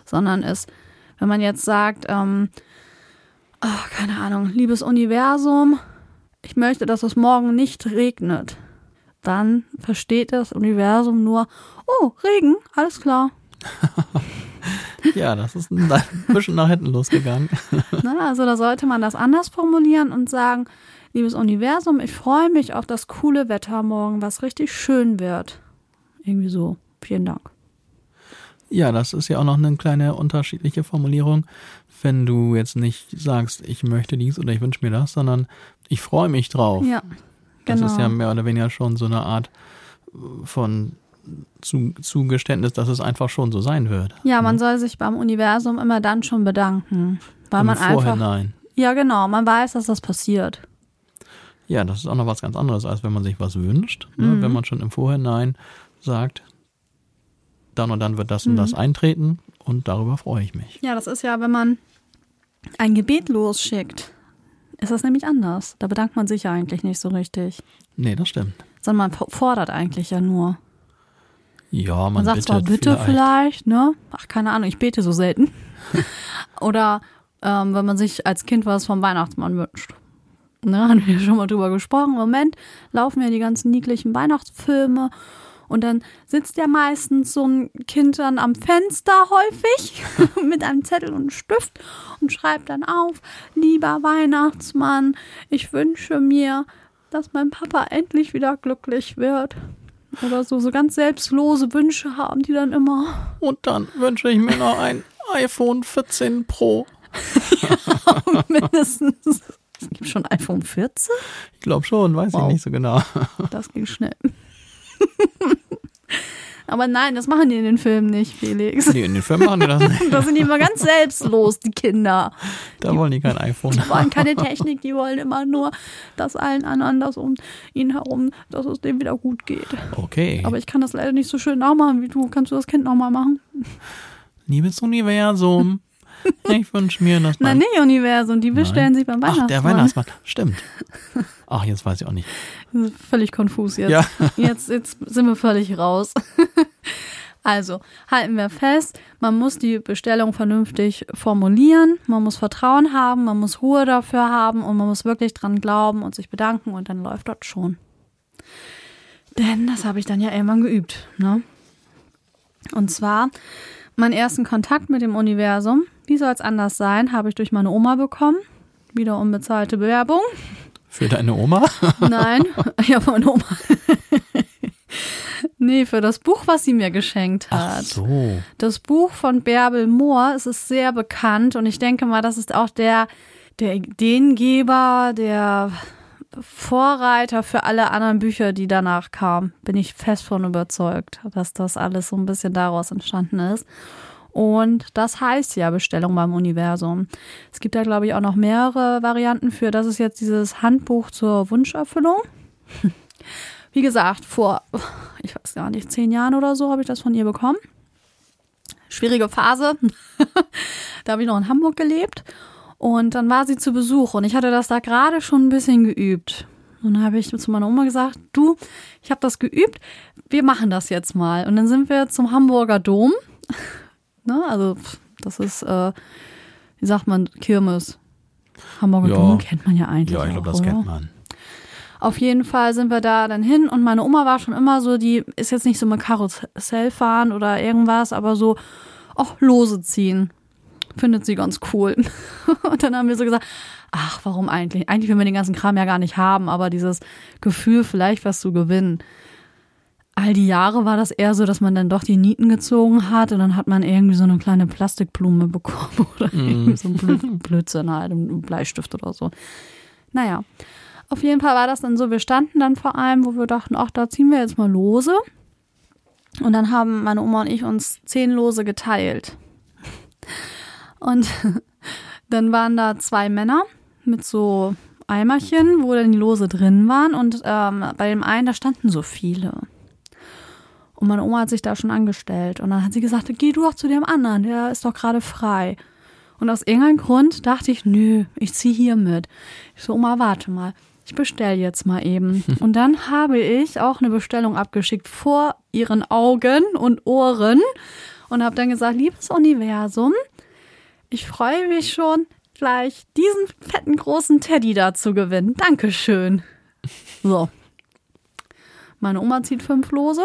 sondern es, wenn man jetzt sagt, ähm, ach, keine Ahnung, liebes Universum, ich möchte, dass es morgen nicht regnet, dann versteht das Universum nur, oh, Regen, alles klar. Ja, das ist ein bisschen nach hinten losgegangen. Ne? Also da sollte man das anders formulieren und sagen, liebes Universum, ich freue mich auf das coole Wetter morgen, was richtig schön wird. Irgendwie so. Vielen Dank. Ja, das ist ja auch noch eine kleine unterschiedliche Formulierung. Wenn du jetzt nicht sagst, ich möchte dies oder ich wünsche mir das, sondern ich freue mich drauf. Ja, Das genau. ist ja mehr oder weniger schon so eine Art von Zu- Zugeständnis, dass es einfach schon so sein wird. Ja, man soll sich beim Universum immer dann schon bedanken. Weil Im man einfach. Vorhinein. Ja, genau, man weiß, dass das passiert. Ja, das ist auch noch was ganz anderes, als wenn man sich was wünscht. Ne? Mhm. Wenn man schon im Vorhinein sagt, dann und dann wird das und Mhm. das eintreten und darüber freue ich mich. Ja, das ist ja, wenn man ein Gebet losschickt, ist das nämlich anders. Da bedankt man sich ja eigentlich nicht so richtig. Nee, das stimmt. Sondern man fordert eigentlich ja nur. Ja, man, Man sagt zwar bitte vielleicht. vielleicht. ne? Ach, keine Ahnung, ich bete so selten. Oder ähm, wenn man sich als Kind was vom Weihnachtsmann wünscht. Ne, haben wir schon mal drüber gesprochen. Im Moment laufen ja die ganzen niedlichen Weihnachtsfilme. Und dann sitzt ja meistens so ein Kind dann am Fenster häufig mit einem Zettel und einem Stift und schreibt dann auf, lieber Weihnachtsmann, ich wünsche mir, dass mein Papa endlich wieder glücklich wird. Oder so, so ganz selbstlose Wünsche haben die dann immer. Und dann wünsche ich mir noch ein iPhone 14 Pro. Mindestens. Es gibt schon iPhone 14? Ich glaube schon, weiß Wow. ich nicht so genau. Das ging schnell. Aber nein, das machen die in den Filmen nicht, Felix. Nee, in den Filmen machen die das nicht. Da sind die immer ganz selbstlos, die Kinder. Da wollen die kein iPhone. Die wollen keine Technik, die wollen immer nur, dass allen anderen das um ihn herum, dass es dem wieder gut geht. Okay. Aber ich kann das leider nicht so schön nachmachen wie du. Kannst du das Kind nochmal machen? Liebes Universum, ich wünsche mir, Nein, mein... nicht Universum, die bestellen sich beim Weihnachtsmann. Ach, der Weihnachtsmann. Stimmt. Ach, jetzt weiß ich auch nicht. Das Völlig konfus jetzt. Ja. Jetzt, jetzt sind wir völlig raus. Also, halten wir fest, man muss die Bestellung vernünftig formulieren, man muss Vertrauen haben, man muss Ruhe dafür haben und man muss wirklich dran glauben und sich bedanken und dann läuft das schon. Denn das habe ich dann ja irgendwann geübt, ne? Und zwar Meinen ersten Kontakt mit dem Universum, wie soll es anders sein, habe ich durch meine Oma bekommen. Wieder unbezahlte Bewerbung. Für deine Oma? Nein, ja, meine Oma. nee, für das Buch, was sie mir geschenkt hat. Ach so. Das Buch von Bärbel Mohr, es ist sehr bekannt und ich denke mal, das ist auch der, der Ideengeber, der Vorreiter für alle anderen Bücher, die danach kamen. Bin ich fest von überzeugt, dass das alles so ein bisschen daraus entstanden ist. Und das heißt ja Bestellung beim Universum. Es gibt da, glaube ich, auch noch mehrere Varianten für. Das ist jetzt dieses Handbuch zur Wunscherfüllung. Wie gesagt, vor, ich weiß gar nicht, zehn Jahren oder so habe ich das von ihr bekommen. Schwierige Phase. da habe ich noch in Hamburg gelebt. Und dann war sie zu Besuch und ich hatte das da gerade schon ein bisschen geübt. Und dann habe ich zu meiner Oma gesagt, du, ich habe das geübt, wir machen das jetzt mal. Und dann sind wir zum Hamburger Dom. ne? Also das ist, äh, wie sagt man, Kirmes. Hamburger Ja. Dom kennt man ja eigentlich. Ja, ich glaube, das oder? kennt man. Auf jeden Fall sind wir da dann hin und meine Oma war schon immer so, die ist jetzt nicht so mit Karussell fahren oder irgendwas, aber so, auch Lose ziehen. Findet sie ganz cool. Und dann haben wir so gesagt, ach, warum eigentlich? Eigentlich will wir den ganzen Kram ja gar nicht haben, aber dieses Gefühl, vielleicht was zu gewinnen. All die Jahre war das eher so, dass man dann doch die Nieten gezogen hat und dann hat man irgendwie so eine kleine Plastikblume bekommen oder irgendwie so ein Blö- Blödsinn halt, ein Bleistift oder so. Naja, auf jeden Fall war das dann so, wir standen dann vor allem, wo wir dachten, ach, da ziehen wir jetzt mal Lose. Und dann haben meine Oma und ich uns zehn Lose geteilt. Und dann waren da zwei Männer mit so Eimerchen, wo dann die Lose drin waren. Und ähm, bei dem einen, da standen so viele. Und meine Oma hat sich da schon angestellt. Und dann hat sie gesagt, geh du doch zu dem anderen, der ist doch gerade frei. Und aus irgendeinem Grund dachte ich, nö, ich zieh hier mit. Ich so, Oma, warte mal. Ich bestell jetzt mal eben. Und dann habe ich auch eine Bestellung abgeschickt vor ihren Augen und Ohren und habe dann gesagt, liebes Universum, ich freue mich schon, gleich diesen fetten großen Teddy da zu gewinnen. Dankeschön. So. Meine Oma zieht fünf Lose.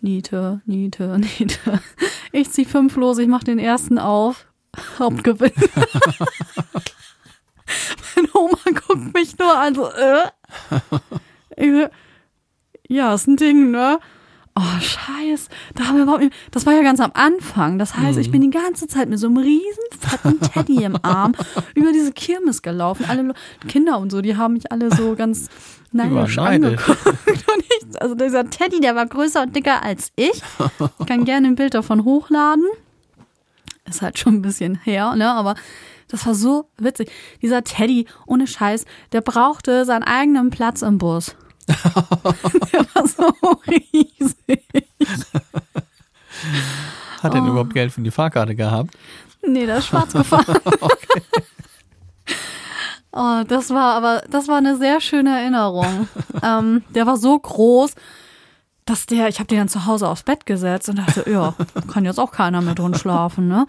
Niete, Niete, Niete. Ich ziehe fünf Lose, ich mache den ersten auf. Hauptgewinn. Meine Oma guckt mich nur an, so, äh. Ich ja, ist ein Ding, ne? Oh, scheiß. Da haben wir überhaupt nicht, das war ja ganz am Anfang. Das heißt, ich bin die ganze Zeit mit so einem riesen fetten Teddy im Arm über diese Kirmes gelaufen. Alle Kinder und so, die haben mich alle so ganz neidisch angeguckt. Ich, also dieser Teddy, der war größer und dicker als ich. Ich kann gerne ein Bild davon hochladen. Ist halt schon ein bisschen her, ne? Aber das war so witzig. Dieser Teddy, ohne Scheiß, der brauchte seinen eigenen Platz im Bus. der war so riesig. Hat Oh. er denn überhaupt Geld für die Fahrkarte gehabt? Nee, der ist schwarz gefahren. Oh, das war aber, das war eine sehr schöne Erinnerung. ähm, der war so groß, dass der, ich habe den dann zu Hause aufs Bett gesetzt und dachte, ja, kann jetzt auch keiner mehr drin schlafen, ne?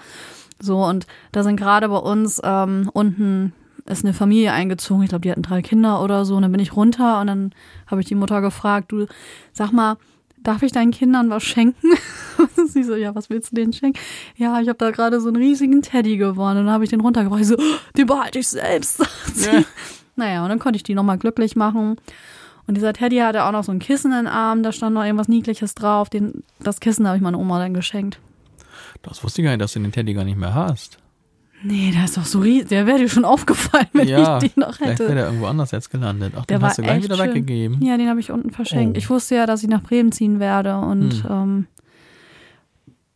So, und da sind gerade bei uns ähm, unten ist eine Familie eingezogen. Ich glaube, die hatten drei Kinder oder so. Und dann bin ich runter und dann habe ich die Mutter gefragt, du, sag mal, darf ich deinen Kindern was schenken? Und sie so, ja, was willst du denen schenken? Ja, ich habe da gerade so einen riesigen Teddy gewonnen. Und dann habe ich den runtergebracht. Ich so, oh, den behalte ich selbst. Ja. Naja, und dann konnte ich die nochmal glücklich machen. Und dieser Teddy hatte auch noch so ein Kissen in den Arm, da stand noch irgendwas Niedliches drauf. Den, das Kissen habe ich meiner Oma dann geschenkt. Das wusste ich gar nicht, dass du den Teddy gar nicht mehr hast. Nee, der ist doch so riesig. Der wäre dir schon aufgefallen, wenn ja, ich den noch vielleicht hätte. wäre der irgendwo anders jetzt gelandet. Ach, Der den war hast du gleich wieder schön. weggegeben. Ja, den habe ich unten verschenkt. Oh. Ich wusste ja, dass ich nach Bremen ziehen werde. Und Hm. ähm,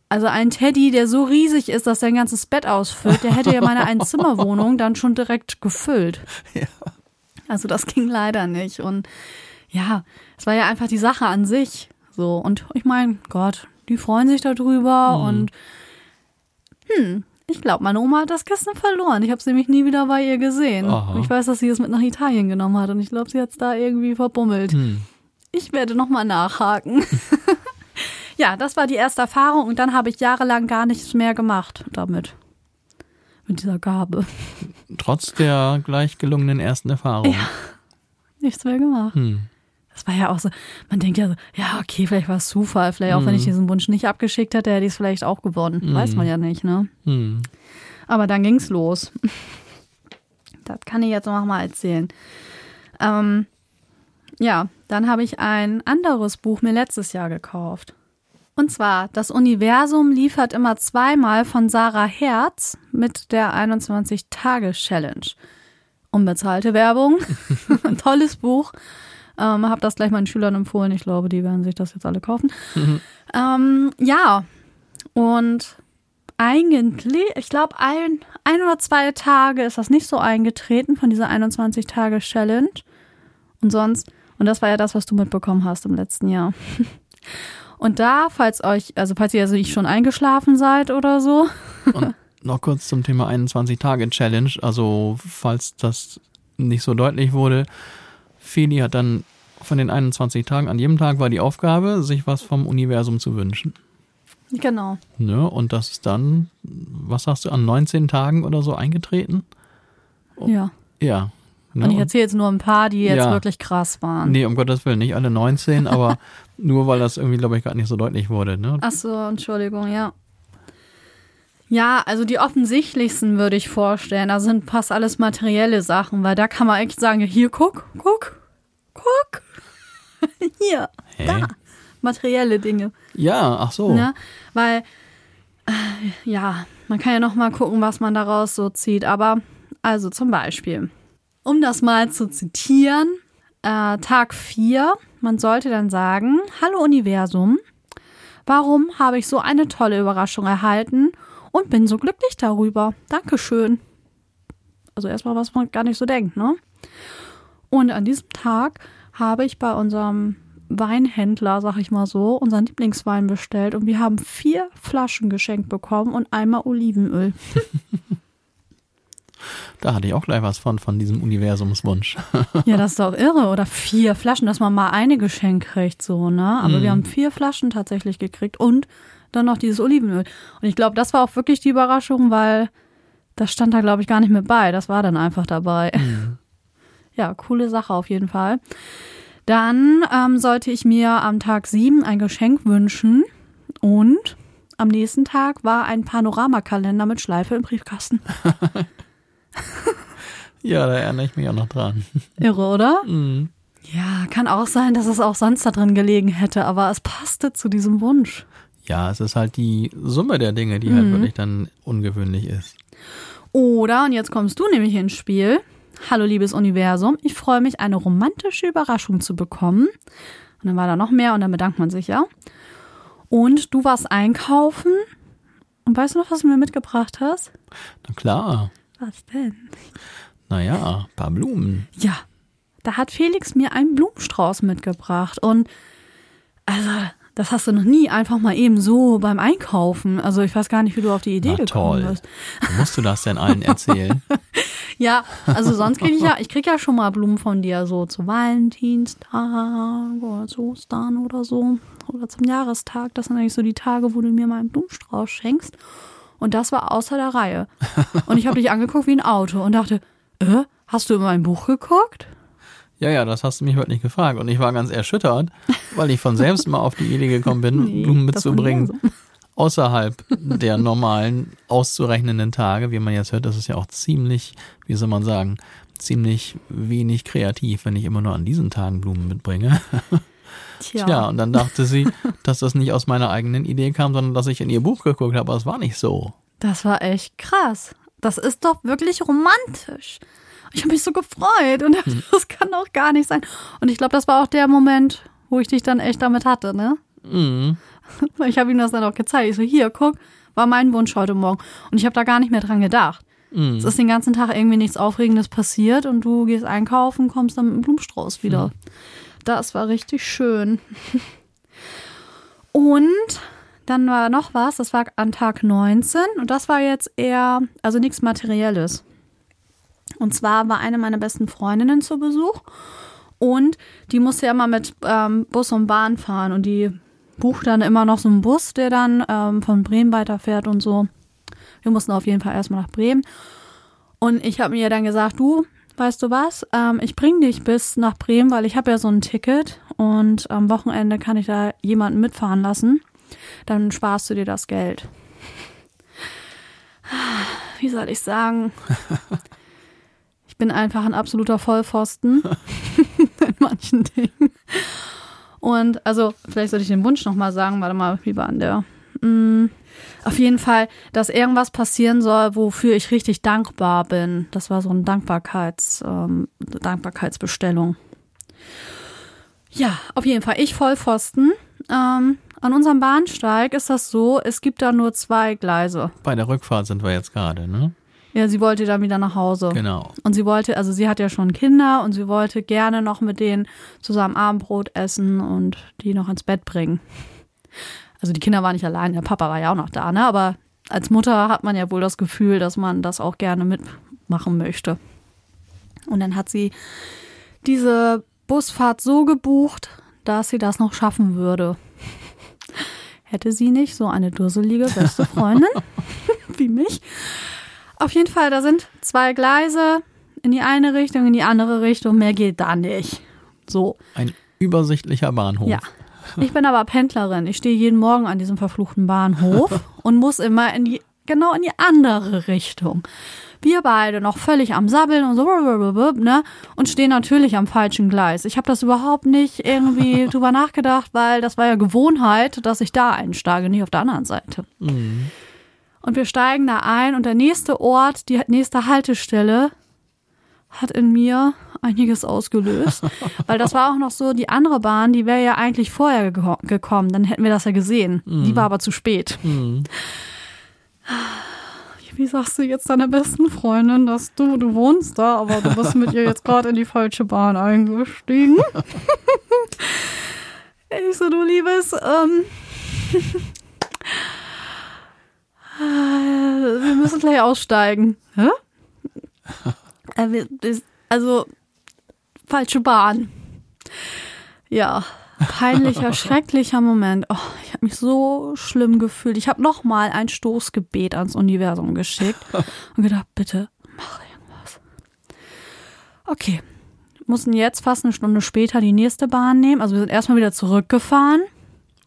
also ein Teddy, der so riesig ist, dass sein ganzes Bett ausfüllt, der hätte ja meine Einzimmerwohnung dann schon direkt gefüllt. Ja. Also das ging leider nicht. Und ja, es war ja einfach die Sache an sich. So, und ich meine, Gott, die freuen sich darüber Mhm. und hm, ich glaube, meine Oma hat das Kissen verloren. Ich habe es nämlich nie wieder bei ihr gesehen. Ich weiß, dass sie es mit nach Italien genommen hat und ich glaube, sie hat es da irgendwie verbummelt. Hm. Ich werde nochmal nachhaken. ja, das war die erste Erfahrung und dann habe ich jahrelang gar nichts mehr gemacht damit. Mit dieser Gabe. Trotz der gleich gelungenen ersten Erfahrung. Nichts mehr gemacht. Hm. Das war ja auch so, man denkt ja so, ja, okay, vielleicht war es Zufall, vielleicht auch, wenn ich Mhm. diesen Wunsch nicht abgeschickt hätte, hätte ich es vielleicht auch gewonnen. Mhm. Weiß man ja nicht, ne? Hm. Aber dann ging's los. Das kann ich jetzt noch mal erzählen. Ähm, ja, dann habe ich ein anderes Buch mir letztes Jahr gekauft. Und zwar, das Universum liefert immer zweimal von Sarah Herz mit der 21-Tage-Challenge. Unbezahlte Werbung. Tolles Buch. Ähm, habe das gleich meinen Schülern empfohlen. Ich glaube, die werden sich das jetzt alle kaufen. Ähm, ja, und eigentlich, ich glaube, ein, ein oder zwei Tage ist das nicht so eingetreten von dieser 21-Tage-Challenge. Und sonst, und das war ja das, was du mitbekommen hast im letzten Jahr. Und da, falls euch, also falls ihr also nicht schon eingeschlafen seid oder so, Und noch kurz zum Thema 21-Tage-Challenge. Also, falls das nicht so deutlich wurde, Feli hat dann von den 21 Tagen, an jedem Tag war die Aufgabe, sich was vom Universum zu wünschen. genau. Ne? Und das ist dann, was hast du, an 19 Tagen oder so eingetreten? Oh. Ja. Ja. Ne? Und ich erzähle jetzt nur ein paar, die jetzt Ja. wirklich krass waren. nee, um Gottes Willen, nicht alle 19, aber nur weil das irgendwie, glaube ich, gerade nicht so deutlich wurde. Ne? Ach so, Entschuldigung, ja. Ja, also die offensichtlichsten würde ich vorstellen. Da sind fast alles materielle Sachen, weil da kann man echt sagen, hier, guck, guck, guck. hier, Hä? da. Materielle Dinge. Ja, ach so. Ne? Weil, äh, ja, man kann ja noch mal gucken, was man daraus so zieht. Aber, also zum Beispiel, um das mal zu zitieren, äh, Tag 4, man sollte dann sagen, Hallo Universum, warum habe ich so eine tolle Überraschung erhalten und bin so glücklich darüber? Dankeschön. Also erstmal, was man gar nicht so denkt, ne? Und an diesem Tag habe ich bei unserem Weinhändler, sag ich mal so, unseren Lieblingswein bestellt und wir haben vier Flaschen geschenkt bekommen und einmal Olivenöl. Da hatte ich auch gleich was von, von diesem Universumswunsch. Ja, das ist doch irre. Oder vier Flaschen, dass man mal eine geschenkt kriegt, so, ne? Aber wir haben vier Flaschen tatsächlich gekriegt und dann noch dieses Olivenöl. Und ich glaube, das war auch wirklich die Überraschung, weil das stand da, glaube ich, gar nicht mit bei. Das war dann einfach dabei. Ja, coole Sache auf jeden Fall. Dann ähm, sollte ich mir am Tag sieben ein Geschenk wünschen und am nächsten Tag war ein Panoramakalender mit Schleife im Briefkasten. Ja, da erinnere ich mich auch noch dran. Irre, oder? Mhm. Ja, kann auch sein, dass es auch sonst da drin gelegen hätte, aber es passte zu diesem Wunsch. Ja, es ist halt die Summe der Dinge, die halt wirklich dann ungewöhnlich ist. Oder, und jetzt kommst du nämlich ins Spiel. Hallo, liebes Universum. Ich freue mich, eine romantische Überraschung zu bekommen. Und dann war da noch mehr und dann bedankt man sich, ja. Und du warst einkaufen. Und weißt du noch, was du mir mitgebracht hast? Na klar. Was denn? Naja, paar Blumen. Ja, da hat Felix mir einen Blumenstrauß mitgebracht. Und also, das hast du noch nie einfach mal eben so beim Einkaufen. Also, ich weiß gar nicht, wie du auf die Idee Na gekommen toll. bist. Musst du das denn allen erzählen? Ja, also sonst kriege ich ja, ich krieg ja schon mal Blumen von dir so zu Valentinstag oder zu Ostern oder so. Oder zum Jahrestag. Das sind eigentlich so die Tage, wo du mir mal einen Blumenstrauß schenkst. Und das war außer der Reihe. Und ich habe dich angeguckt wie ein Auto und dachte, äh, hast du in mein Buch geguckt? Ja, ja, das hast du mich heute nicht gefragt. Und ich war ganz erschüttert, weil ich von selbst mal auf die Idee gekommen bin, Nee, Blumen mitzubringen. Außerhalb der normalen auszurechnenden Tage. Wie man jetzt hört, das ist ja auch ziemlich, wie soll man sagen, ziemlich wenig kreativ, wenn ich immer nur an diesen Tagen Blumen mitbringe. Tja. Tja, und dann dachte sie, dass das nicht aus meiner eigenen Idee kam, sondern dass ich in ihr Buch geguckt habe. Aber es war nicht so. Das war echt krass. Das ist doch wirklich romantisch. Ich habe mich so gefreut und dachte, das kann doch gar nicht sein. Und ich glaube, das war auch der Moment, wo ich dich dann echt damit hatte, ne? Mhm. Ich habe ihm das dann auch gezeigt. Ich so, hier, guck, war mein Wunsch heute Morgen. Und ich habe da gar nicht mehr dran gedacht. Mhm. Es ist den ganzen Tag irgendwie nichts Aufregendes passiert und du gehst einkaufen, kommst dann mit einem Blumenstrauß wieder. Das war richtig schön. Und dann war noch was, das war an Tag 19 und das war jetzt eher, also nichts Materielles. Und zwar war eine meiner besten Freundinnen zu Besuch und die musste ja immer mit ähm, Bus und Bahn fahren und die bucht dann immer noch so einen Bus, der dann ähm, von Bremen weiterfährt und so. Wir mussten auf jeden Fall erstmal nach Bremen. Und ich habe mir dann gesagt, du, weißt du was? Ähm, ich bring dich bis nach Bremen, weil ich habe ja so ein Ticket und am Wochenende kann ich da jemanden mitfahren lassen. Dann sparst du dir das Geld. Wie soll ich sagen? Ich bin einfach ein absoluter Vollpfosten in manchen Dingen. Und also, vielleicht sollte ich den Wunsch nochmal sagen. Warte mal, wie war denn der? Mm, auf jeden Fall, dass irgendwas passieren soll, wofür ich richtig dankbar bin. Das war so eine Dankbarkeits, ähm, Dankbarkeitsbestellung. Ja, auf jeden Fall. Ich Vollpfosten. Ähm, an unserem Bahnsteig ist das so, es gibt da nur zwei Gleise. Bei der Rückfahrt sind wir jetzt gerade, ne? Ja, sie wollte dann wieder nach Hause. Genau. Und sie wollte, also sie hat ja schon Kinder und sie wollte gerne noch mit denen zusammen Abendbrot essen und die noch ins Bett bringen. Also die Kinder waren nicht allein, der Papa war ja auch noch da, ne? Aber als Mutter hat man ja wohl das Gefühl, dass man das auch gerne mitmachen möchte. Und dann hat sie diese Busfahrt so gebucht, dass sie das noch schaffen würde. Hätte sie nicht so eine dusselige beste Freundin wie mich. Auf jeden Fall, da sind zwei Gleise in die eine Richtung, in die andere Richtung. Mehr geht da nicht. So. Ein übersichtlicher Bahnhof. Ja. Ich bin aber Pendlerin. Ich stehe jeden Morgen an diesem verfluchten Bahnhof und muss immer in die, genau in die andere Richtung. Wir beide noch völlig am Sabbeln und so, ne? Und stehen natürlich am falschen Gleis. Ich habe das überhaupt nicht irgendwie drüber nachgedacht, weil das war ja Gewohnheit, dass ich da einsteige, nicht auf der anderen Seite. Mhm. Und wir steigen da ein und der nächste Ort, die nächste Haltestelle, hat in mir einiges ausgelöst. Weil das war auch noch so, die andere Bahn, die wäre ja eigentlich vorher geko gekommen, dann hätten wir das ja gesehen. Mhm. Die war aber zu spät. Mhm. Wie sagst du jetzt deiner besten Freundin, dass du, du wohnst da, aber du bist mit ihr jetzt gerade in die falsche Bahn eingestiegen? ich so, du Liebes, ähm, wir müssen gleich aussteigen. Hä? Äh, Also, falsche Bahn. Ja, peinlicher, schrecklicher Moment. Oh, ich habe mich so schlimm gefühlt. Ich habe noch mal ein Stoßgebet ans Universum geschickt und gedacht, bitte mach irgendwas. Okay, mussten jetzt fast eine Stunde später die nächste Bahn nehmen. Also wir sind erstmal wieder zurückgefahren.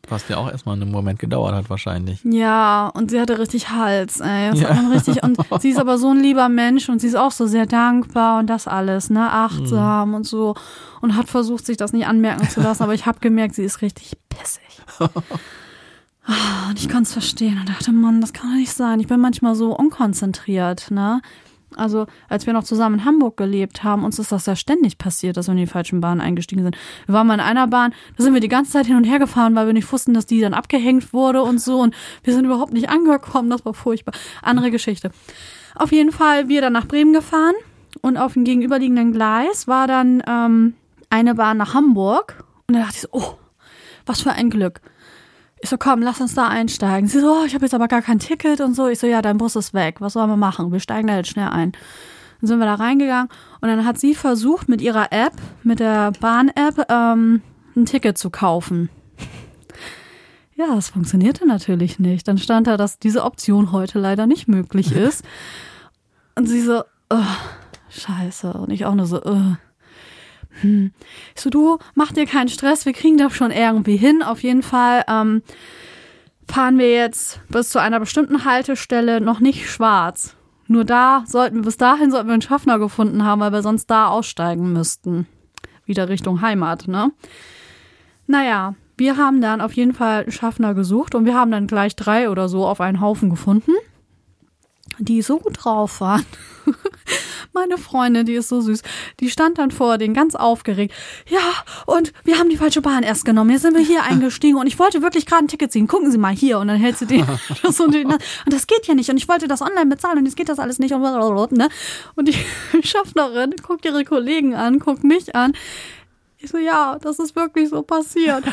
Was ja auch erstmal einen Moment gedauert hat, wahrscheinlich. Ja, und sie hatte richtig Hals, ey. Das Ja. hat man richtig, und sie ist aber so ein lieber Mensch und sie ist auch so sehr dankbar und das alles, ne, achtsam und so. Und hat versucht, sich das nicht anmerken zu lassen, aber ich habe gemerkt, sie ist richtig pissig. Ah, Und ich konnte es verstehen und dachte, Mann, das kann doch nicht sein. Ich bin manchmal so unkonzentriert, ne? Also, als wir noch zusammen in Hamburg gelebt haben, uns ist das ja ständig passiert, dass wir in die falschen Bahnen eingestiegen sind. Wir waren mal in einer Bahn, da sind wir die ganze Zeit hin und her gefahren, weil wir nicht wussten, dass die dann abgehängt wurde und so. Und wir sind überhaupt nicht angekommen. Das war furchtbar. Andere Geschichte. Auf jeden Fall, wir dann nach Bremen gefahren und auf dem gegenüberliegenden Gleis war dann ähm, eine Bahn nach Hamburg. Und da dachte ich so, oh, was für ein Glück. Ich so, komm, lass uns da einsteigen. Sie so, oh, ich habe jetzt aber gar kein Ticket und so. Ich so, ja, dein Bus ist weg. Was sollen wir machen? Wir steigen da jetzt schnell ein. Dann sind wir da reingegangen und dann hat sie versucht, mit ihrer App, mit der Bahn-App, ähm, ein Ticket zu kaufen. Ja, das funktionierte natürlich nicht. Dann stand da, dass diese Option heute leider nicht möglich ist. Und sie so, oh, scheiße. Und ich auch nur so, oh. Hm. So, du, mach dir keinen Stress, wir kriegen das schon irgendwie hin. Auf jeden Fall ähm, fahren wir jetzt bis zu einer bestimmten Haltestelle noch nicht schwarz. Nur da sollten wir, bis dahin sollten wir einen Schaffner gefunden haben, weil wir sonst da aussteigen müssten. Wieder Richtung Heimat, ne? Naja, wir haben dann auf jeden Fall einen Schaffner gesucht und wir haben dann gleich drei oder so auf einen Haufen gefunden, die so gut drauf waren. Meine Freundin, die ist so süß, die stand dann vor denen ganz aufgeregt. Ja, und wir haben die falsche Bahn erst genommen. Jetzt sind wir hier eingestiegen und ich wollte wirklich gerade ein Ticket ziehen. Gucken Sie mal hier. Und dann hält sie den das und, den, und das geht ja nicht. Und ich wollte das online bezahlen und jetzt geht das alles nicht. Und, ne? und die Schaffnerin guckt ihre Kollegen an, guckt mich an. Ich so, ja, das ist wirklich so passiert.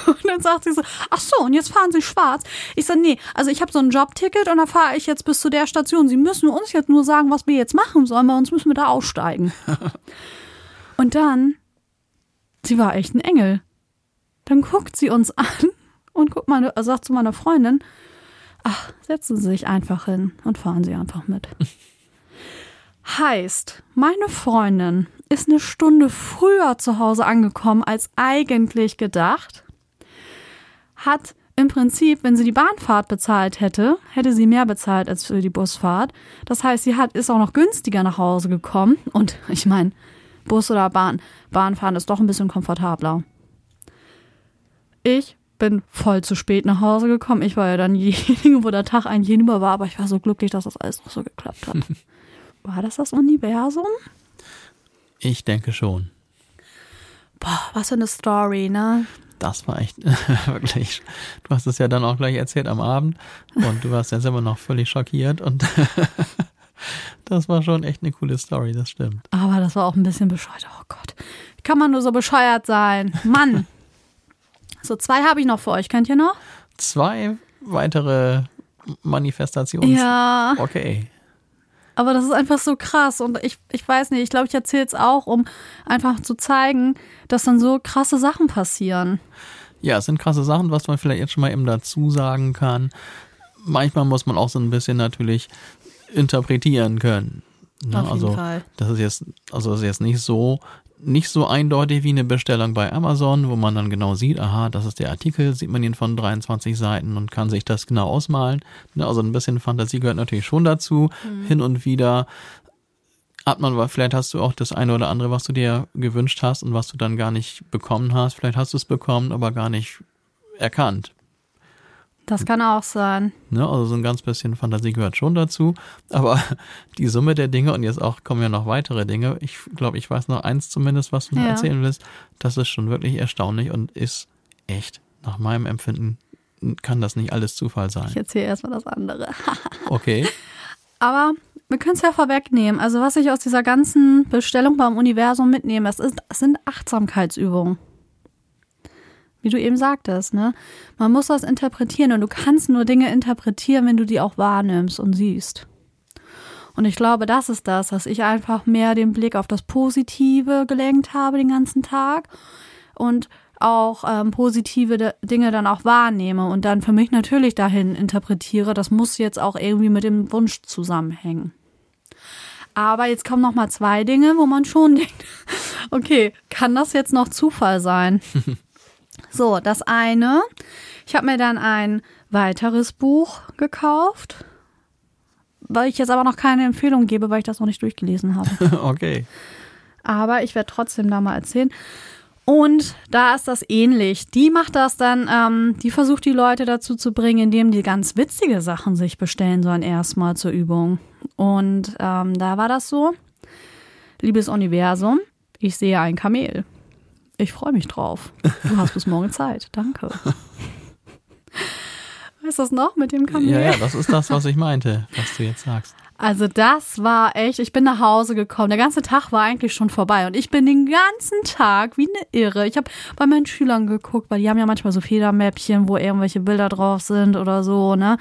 Und dann sagt sie so, ach so, und jetzt fahren Sie schwarz. Ich so, nee, also ich habe so ein Jobticket und da fahre ich jetzt bis zu der Station. Sie müssen uns jetzt nur sagen, was wir jetzt machen sollen, weil uns müssen wir da aussteigen. und dann, sie war echt ein Engel. Dann guckt sie uns an und guckt meine, äh, sagt zu meiner Freundin, ach, setzen Sie sich einfach hin und fahren Sie einfach mit. Heißt, meine Freundin ist eine Stunde früher zu Hause angekommen als eigentlich gedacht, hat im Prinzip, wenn sie die Bahnfahrt bezahlt hätte, hätte sie mehr bezahlt als für die Busfahrt. Das heißt, sie hat, ist auch noch günstiger nach Hause gekommen. Und ich meine, Bus oder Bahn, Bahnfahren ist doch ein bisschen komfortabler. Ich bin voll zu spät nach Hause gekommen. Ich war ja dann diejenige, wo der Tag eigentlich hinüber war, aber ich war so glücklich, dass das alles noch so geklappt hat. War das das Universum? Ich denke schon. Boah, was für eine Story, ne? Das war echt wirklich. Du hast es ja dann auch gleich erzählt am Abend und du warst ja selber noch völlig schockiert und das war schon echt eine coole Story, das stimmt. Aber das war auch ein bisschen bescheuert. Oh Gott, wie kann man nur so bescheuert sein? Mann. so, zwei habe ich noch für euch. Kennt ihr noch? Zwei weitere Manifestationen. Ja. Okay. Aber das ist einfach so krass und ich, ich weiß nicht, ich glaube, ich erzähle es auch, um einfach zu zeigen, dass dann so krasse Sachen passieren. Ja, es sind krasse Sachen, was man vielleicht jetzt schon mal eben dazu sagen kann. Manchmal muss man auch so ein bisschen natürlich interpretieren können. Ne? Auf jeden also, Fall. das ist jetzt, also das ist jetzt nicht so, nicht so eindeutig wie eine Bestellung bei Amazon, wo man dann genau sieht, aha, das ist der Artikel, sieht man ihn von 23 Seiten und kann sich das genau ausmalen. Ne, also ein bisschen Fantasie gehört natürlich schon dazu. Mhm. Hin und wieder hat man, vielleicht hast du auch das eine oder andere, was du dir gewünscht hast und was du dann gar nicht bekommen hast. Vielleicht hast du es bekommen, aber gar nicht erkannt. Das kann auch sein. Ne, also so ein ganz bisschen Fantasie gehört schon dazu. Aber die Summe der Dinge, und jetzt auch kommen ja noch weitere Dinge, ich glaube, ich weiß noch eins zumindest, was du ja. erzählen willst, das ist schon wirklich erstaunlich und ist echt, nach meinem Empfinden, kann das nicht alles Zufall sein. Ich erzähle erstmal das andere. okay. Aber wir können es ja vorwegnehmen. Also was ich aus dieser ganzen Bestellung beim Universum mitnehme, es, ist, es sind Achtsamkeitsübungen. Wie du eben sagtest, ne? Man muss das interpretieren und du kannst nur Dinge interpretieren, wenn du die auch wahrnimmst und siehst. Und ich glaube, das ist das, dass ich einfach mehr den Blick auf das Positive gelenkt habe den ganzen Tag und auch ähm, positive Dinge dann auch wahrnehme und dann für mich natürlich dahin interpretiere, das muss jetzt auch irgendwie mit dem Wunsch zusammenhängen. Aber jetzt kommen noch mal zwei Dinge, wo man schon denkt, okay, kann das jetzt noch Zufall sein? So, das eine. Ich habe mir dann ein weiteres Buch gekauft, weil ich jetzt aber noch keine Empfehlung gebe, weil ich das noch nicht durchgelesen habe. okay. Aber ich werde trotzdem da mal erzählen. Und da ist das ähnlich. Die macht das dann, ähm, die versucht die Leute dazu zu bringen, indem die ganz witzige Sachen sich bestellen sollen, erstmal zur Übung. Und ähm, da war das so. Liebes Universum, ich sehe ein Kamel. Ich freue mich drauf. Du hast bis morgen Zeit. Danke. Weißt du das noch mit dem Kamel? Ja, ja, das ist das, was ich meinte, was du jetzt sagst. Also das war echt, ich bin nach Hause gekommen. Der ganze Tag war eigentlich schon vorbei und ich bin den ganzen Tag wie eine Irre. Ich habe bei meinen Schülern geguckt, weil die haben ja manchmal so Federmäppchen, wo irgendwelche Bilder drauf sind oder so, ne?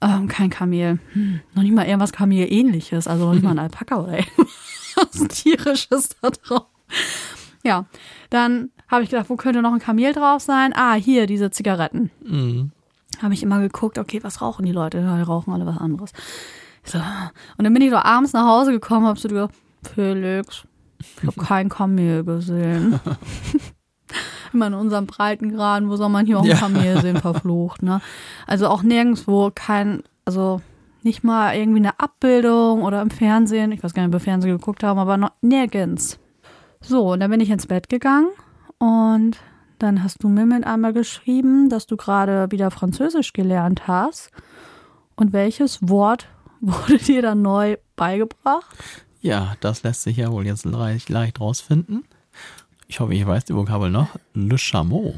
Ähm, kein Kamel. Hm, noch nicht mal irgendwas Kamel-ähnliches, also noch nicht mal ein Alpaka oder irgendwas tierisches da drauf. Ja, dann habe ich gedacht, wo könnte noch ein Kamel drauf sein? Ah, hier, diese Zigaretten. Mhm. Habe ich immer geguckt, okay, was rauchen die Leute? Ja, die rauchen alle was anderes. So. Und dann bin ich so abends nach Hause gekommen, habe so gedacht, Felix, ich habe kein Kamel gesehen. Immer in unserem Breitengraden, wo soll man hier auch ein Kamel sehen, verflucht, ne? Also auch nirgendwo kein, also nicht mal irgendwie eine Abbildung oder im Fernsehen, ich weiß gar nicht, ob wir Fernsehen geguckt haben, aber noch nirgends. So, und dann bin ich ins Bett gegangen und dann hast du mir mit einmal geschrieben, dass du gerade wieder Französisch gelernt hast. Und welches Wort wurde dir dann neu beigebracht? Ja, das lässt sich ja wohl jetzt leicht, leicht rausfinden. Ich hoffe, ich weiß die Vokabel noch. Le Chameau.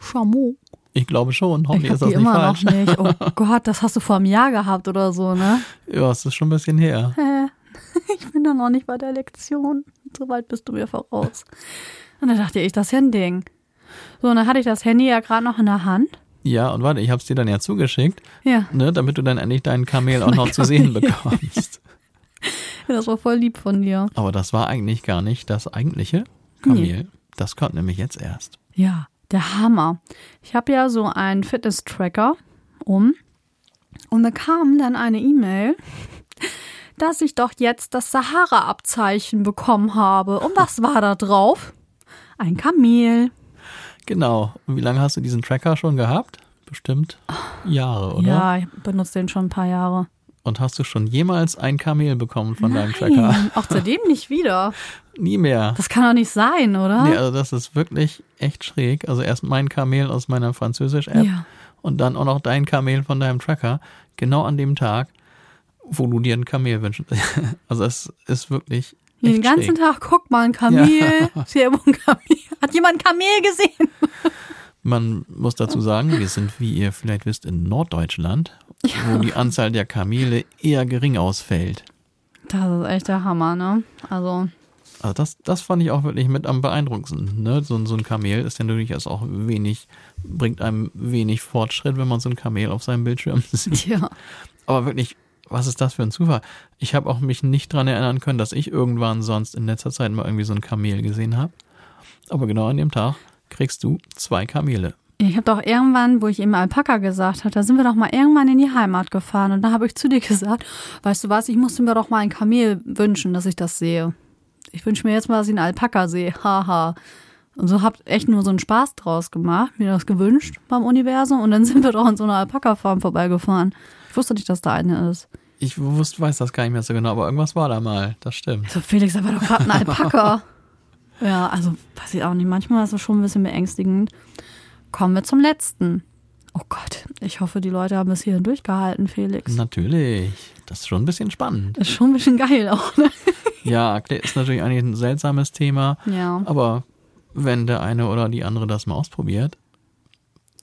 Chameau. Ich glaube schon. Hoffentlich ich ist das nicht immer falsch. noch nicht. Oh Gott, das hast du vor einem Jahr gehabt oder so, ne? Ja, es ist schon ein bisschen her. Ich bin da noch nicht bei der Lektion. So weit bist du mir voraus. Und dann dachte ich, das ist ja ein Ding. So, und dann hatte ich das Handy ja gerade noch in der Hand. Ja, und warte, ich habe es dir dann ja zugeschickt, Ja. ne, damit du dann endlich deinen Kamel auch noch zu sehen bekommst. Ja, Das war voll lieb von dir. Aber das war eigentlich gar nicht das eigentliche Kamel. Das kommt nämlich jetzt erst. Ja, der Hammer. Ich habe ja so einen Fitness-Tracker um und bekam dann eine E-Mail, dass ich doch jetzt das Sahara-Abzeichen bekommen habe. Und was war da drauf? Ein Kamel. Genau. Und wie lange hast du diesen Tracker schon gehabt? Bestimmt Jahre, oder? Ja, ich benutze den schon ein paar Jahre. Und hast du schon jemals ein Kamel bekommen von Nein, deinem Tracker? auch seitdem nicht wieder. Nie mehr. Das kann doch nicht sein, oder? Nee, also das ist wirklich echt schräg. Also erst mein Kamel aus meiner Französisch-App Ja. und dann auch noch dein Kamel von deinem Tracker. Genau an dem Tag, wo du dir ein Kamel wünschst. Also es ist wirklich Den ganzen schräg. Tag guckt mal ein Kamel. Hier irgendwo ein Kamel. Hat jemand ein Kamel gesehen? Man muss dazu sagen, wir sind, wie ihr vielleicht wisst, in Norddeutschland, wo die Anzahl der Kamele eher gering ausfällt. Das ist echt der Hammer, ne? Also, Also das, das fand ich auch wirklich mit am beeindruckendsten. Ne? So, ein- so ein Kamel ist ja natürlich erst auch wenig, bringt einem wenig Fortschritt, wenn man so ein Kamel auf seinem Bildschirm sieht. ja. Aber wirklich, was ist das für ein Zufall? Ich habe auch mich nicht dran erinnern können, dass ich irgendwann sonst in letzter Zeit mal irgendwie so ein Kamel gesehen habe. Aber genau an dem Tag kriegst du zwei Kamele. Ich habe doch irgendwann, wo ich eben Alpaka gesagt habe, da sind wir doch mal irgendwann in die Heimat gefahren und da habe ich zu dir gesagt, weißt du was, ich musste mir doch mal ein Kamel wünschen, dass ich das sehe. Ich wünsche mir jetzt mal, dass ich einen Alpaka sehe. Haha. Und so habt echt nur so einen Spaß draus gemacht, mir das gewünscht beim Universum und dann sind wir doch an so einer Alpaka-Farm vorbeigefahren. Ich wusste nicht, dass da eine ist. Ich wusste, weiß das gar nicht mehr so genau, aber irgendwas war da mal. Das stimmt. So, Felix, da war doch gerade ein Alpaka. ja, also weiß ich auch nicht. Manchmal ist das schon ein bisschen beängstigend. Kommen wir zum letzten. Oh Gott, ich hoffe, die Leute haben bis hierhin durchgehalten, Felix. Natürlich. Das ist schon ein bisschen spannend. Ist schon ein bisschen geil auch, ne? Ja, ist natürlich eigentlich ein seltsames Thema, Ja. aber wenn der eine oder die andere das mal ausprobiert,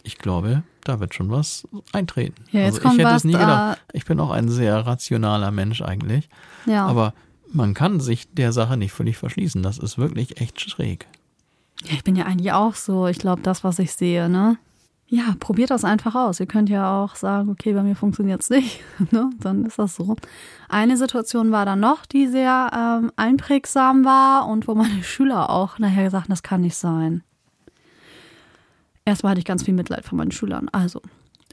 ich glaube, da wird schon was eintreten. Ja, jetzt also kommt ich hätte es nie da- gedacht. Ich bin auch ein sehr rationaler Mensch eigentlich, Ja. aber man kann sich der Sache nicht völlig verschließen. Das ist wirklich echt schräg. ja, ich bin ja eigentlich auch so. Ich glaube, das, was ich sehe, ne? Ja, probiert das einfach aus. Ihr könnt ja auch sagen, okay, bei mir funktioniert es nicht. ne? Dann ist das so. Eine Situation war dann noch, die sehr ähm, einprägsam war und wo meine Schüler auch nachher gesagt haben, das kann nicht sein. Erstmal hatte ich ganz viel Mitleid von meinen Schülern. Also,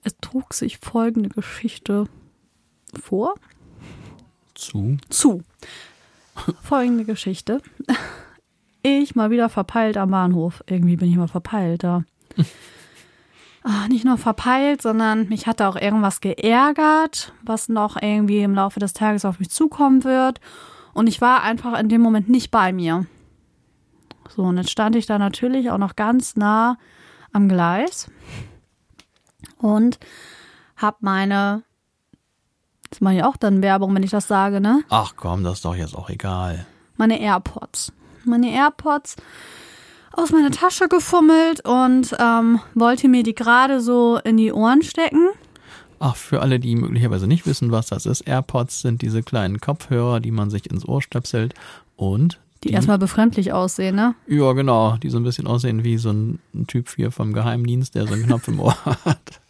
es trug sich folgende Geschichte vor. Zu. zu. Folgende Geschichte. Ich mal wieder verpeilt am Bahnhof. Irgendwie bin ich mal verpeilt da. Ah, Nicht nur verpeilt, sondern mich hatte auch irgendwas geärgert, was noch irgendwie im Laufe des Tages auf mich zukommen wird. Und ich war einfach in dem Moment nicht bei mir. So, und jetzt stand ich da natürlich auch noch ganz nah am Gleis und hab meine, das mache ich auch dann Werbung, wenn ich das sage, ne? Ach komm, das ist doch jetzt auch egal. meine AirPods. Meine AirPods aus meiner Tasche gefummelt und ähm, wollte mir die gerade so in die Ohren stecken. Ach, für alle, die möglicherweise nicht wissen, was das ist, AirPods sind diese kleinen Kopfhörer, die man sich ins Ohr stöpselt und Die erstmal befremdlich aussehen, ne? Ja, genau, die so ein bisschen aussehen wie so ein, ein Typ hier vom Geheimdienst, der so einen Knopf im Ohr hat.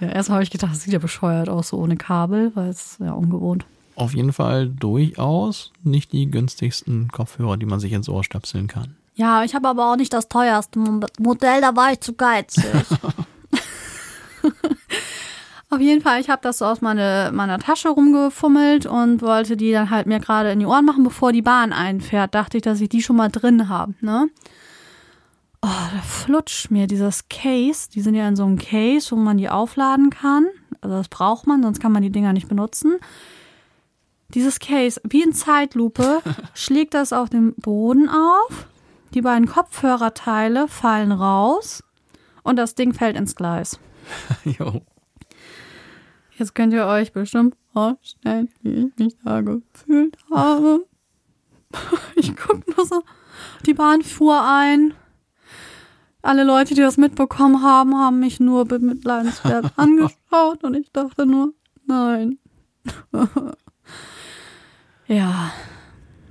Ja, erstmal habe ich gedacht, das sieht ja bescheuert aus, so ohne Kabel, weil es ja ungewohnt. Auf jeden Fall durchaus nicht die günstigsten Kopfhörer, die man sich ins Ohr stöpseln kann. Ja, ich habe aber auch nicht das teuerste Mo- Modell, da war ich zu geizig. Auf jeden Fall, ich habe das so aus meine, meiner Tasche rumgefummelt und wollte die dann halt mir gerade in die Ohren machen, bevor die Bahn einfährt. Dachte ich, dass ich die schon mal drin habe, ne? Oh, da flutscht mir dieses Case. Die sind ja in so einem Case, wo man die aufladen kann. Also das braucht man, sonst kann man die Dinger nicht benutzen. Dieses Case, wie in Zeitlupe, schlägt das auf dem Boden auf. Die beiden Kopfhörerteile fallen raus und das Ding fällt ins Gleis. jo. Jetzt könnt ihr euch bestimmt vorstellen, wie ich mich da gefühlt habe. Ich guck nur so, die Bahn fuhr ein. Alle Leute, die das mitbekommen haben, haben mich nur bemitleidenswert angeschaut und ich dachte nur, nein. ja.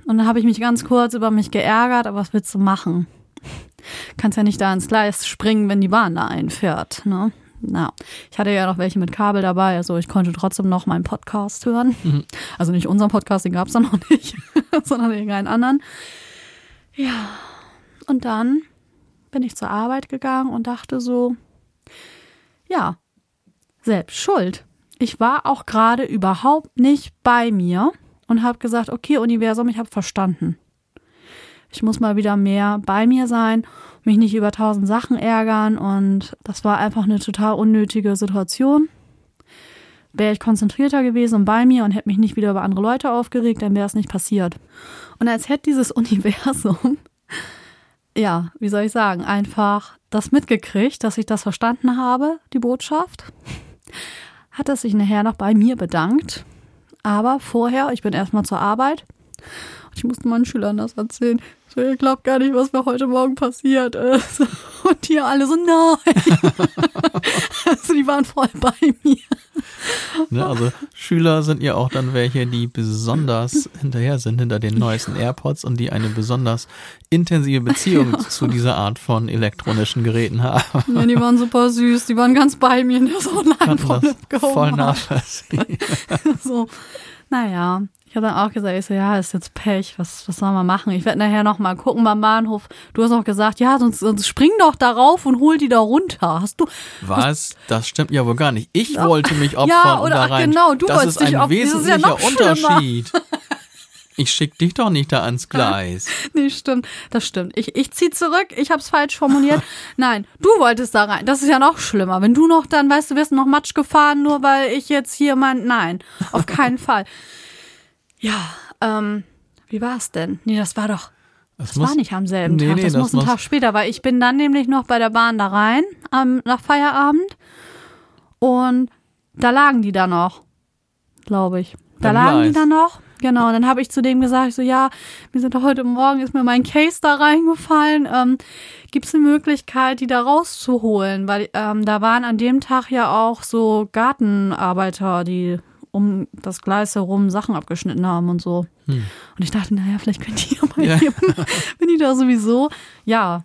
Und dann habe ich mich ganz kurz über mich geärgert, aber was willst du machen? Kannst ja nicht da ins Gleis springen, wenn die Bahn da einfährt, ne? Na, ich hatte ja noch welche mit Kabel dabei, also ich konnte trotzdem noch meinen Podcast hören. Also nicht unseren Podcast, den gab es da noch nicht, sondern irgendeinen anderen. Ja, und dann bin ich zur Arbeit gegangen und dachte so, ja, selbst schuld. Ich war auch gerade überhaupt nicht bei mir und habe gesagt, okay, Universum, ich habe verstanden. Ich muss mal wieder mehr bei mir sein, mich nicht über tausend Sachen ärgern und das war einfach eine total unnötige Situation. Wäre ich konzentrierter gewesen und bei mir und hätte mich nicht wieder über andere Leute aufgeregt, dann wäre es nicht passiert. Und als hätte dieses Universum, ja, wie soll ich sagen, einfach das mitgekriegt, dass ich das verstanden habe, die Botschaft, hat es sich nachher noch bei mir bedankt. Aber vorher, ich bin erstmal zur Arbeit. Ich musste meinen Schülern das erzählen. Ihr glaubt gar nicht, was mir heute Morgen passiert ist. Und die alle so, nein. also die waren voll bei mir. Ne, also Schüler sind ja auch dann welche, die besonders hinterher sind, hinter den neuesten AirPods und die eine besonders intensive Beziehung ja. zu dieser Art von elektronischen Geräten haben. Ja, die waren super süß, die waren ganz bei mir in der Sonne voll nachvollziehen. so, naja, ich habe dann auch gesagt, ich so, ja, ist jetzt Pech, was, was soll man machen? Ich werde nachher noch mal gucken beim Bahnhof. Du hast auch gesagt, ja, sonst, sonst spring doch darauf und hol die da runter. Hast du? Was? Hast, das stimmt ja wohl gar nicht. Ich ja. wollte mich opfern ja, oder, und da rein. genau, du das wolltest ist ein opfern. wesentlicher ja Unterschied. Ich schick dich doch nicht da ans Gleis. nee, stimmt. Das stimmt. Ich, ich zieh zurück. Ich hab's falsch formuliert. Nein, du wolltest da rein. Das ist ja noch schlimmer. Wenn du noch dann, weißt du, wirst noch Matsch gefahren, nur weil ich jetzt hier mein, nein, auf keinen Fall. Ja, ähm, wie war es denn? Nee, das war doch. Das, das muss, war nicht am selben nee, Tag, nee, das, das muss ein Tag später, weil ich bin dann nämlich noch bei der Bahn da rein, ähm, nach Feierabend. Und da lagen die da noch, glaube ich. Da lagen die da noch. Genau, dann habe ich zu dem gesagt, so ja, mir sind doch heute Morgen ist mir mein Case da reingefallen. Ähm, Gibt es eine Möglichkeit, die da rauszuholen? Weil ähm, da waren an dem Tag ja auch so Gartenarbeiter, die um das Gleis herum Sachen abgeschnitten haben und so. Hm. Und ich dachte, naja, vielleicht könnt ihr mal ja. Geben, wenn die da sowieso, ja,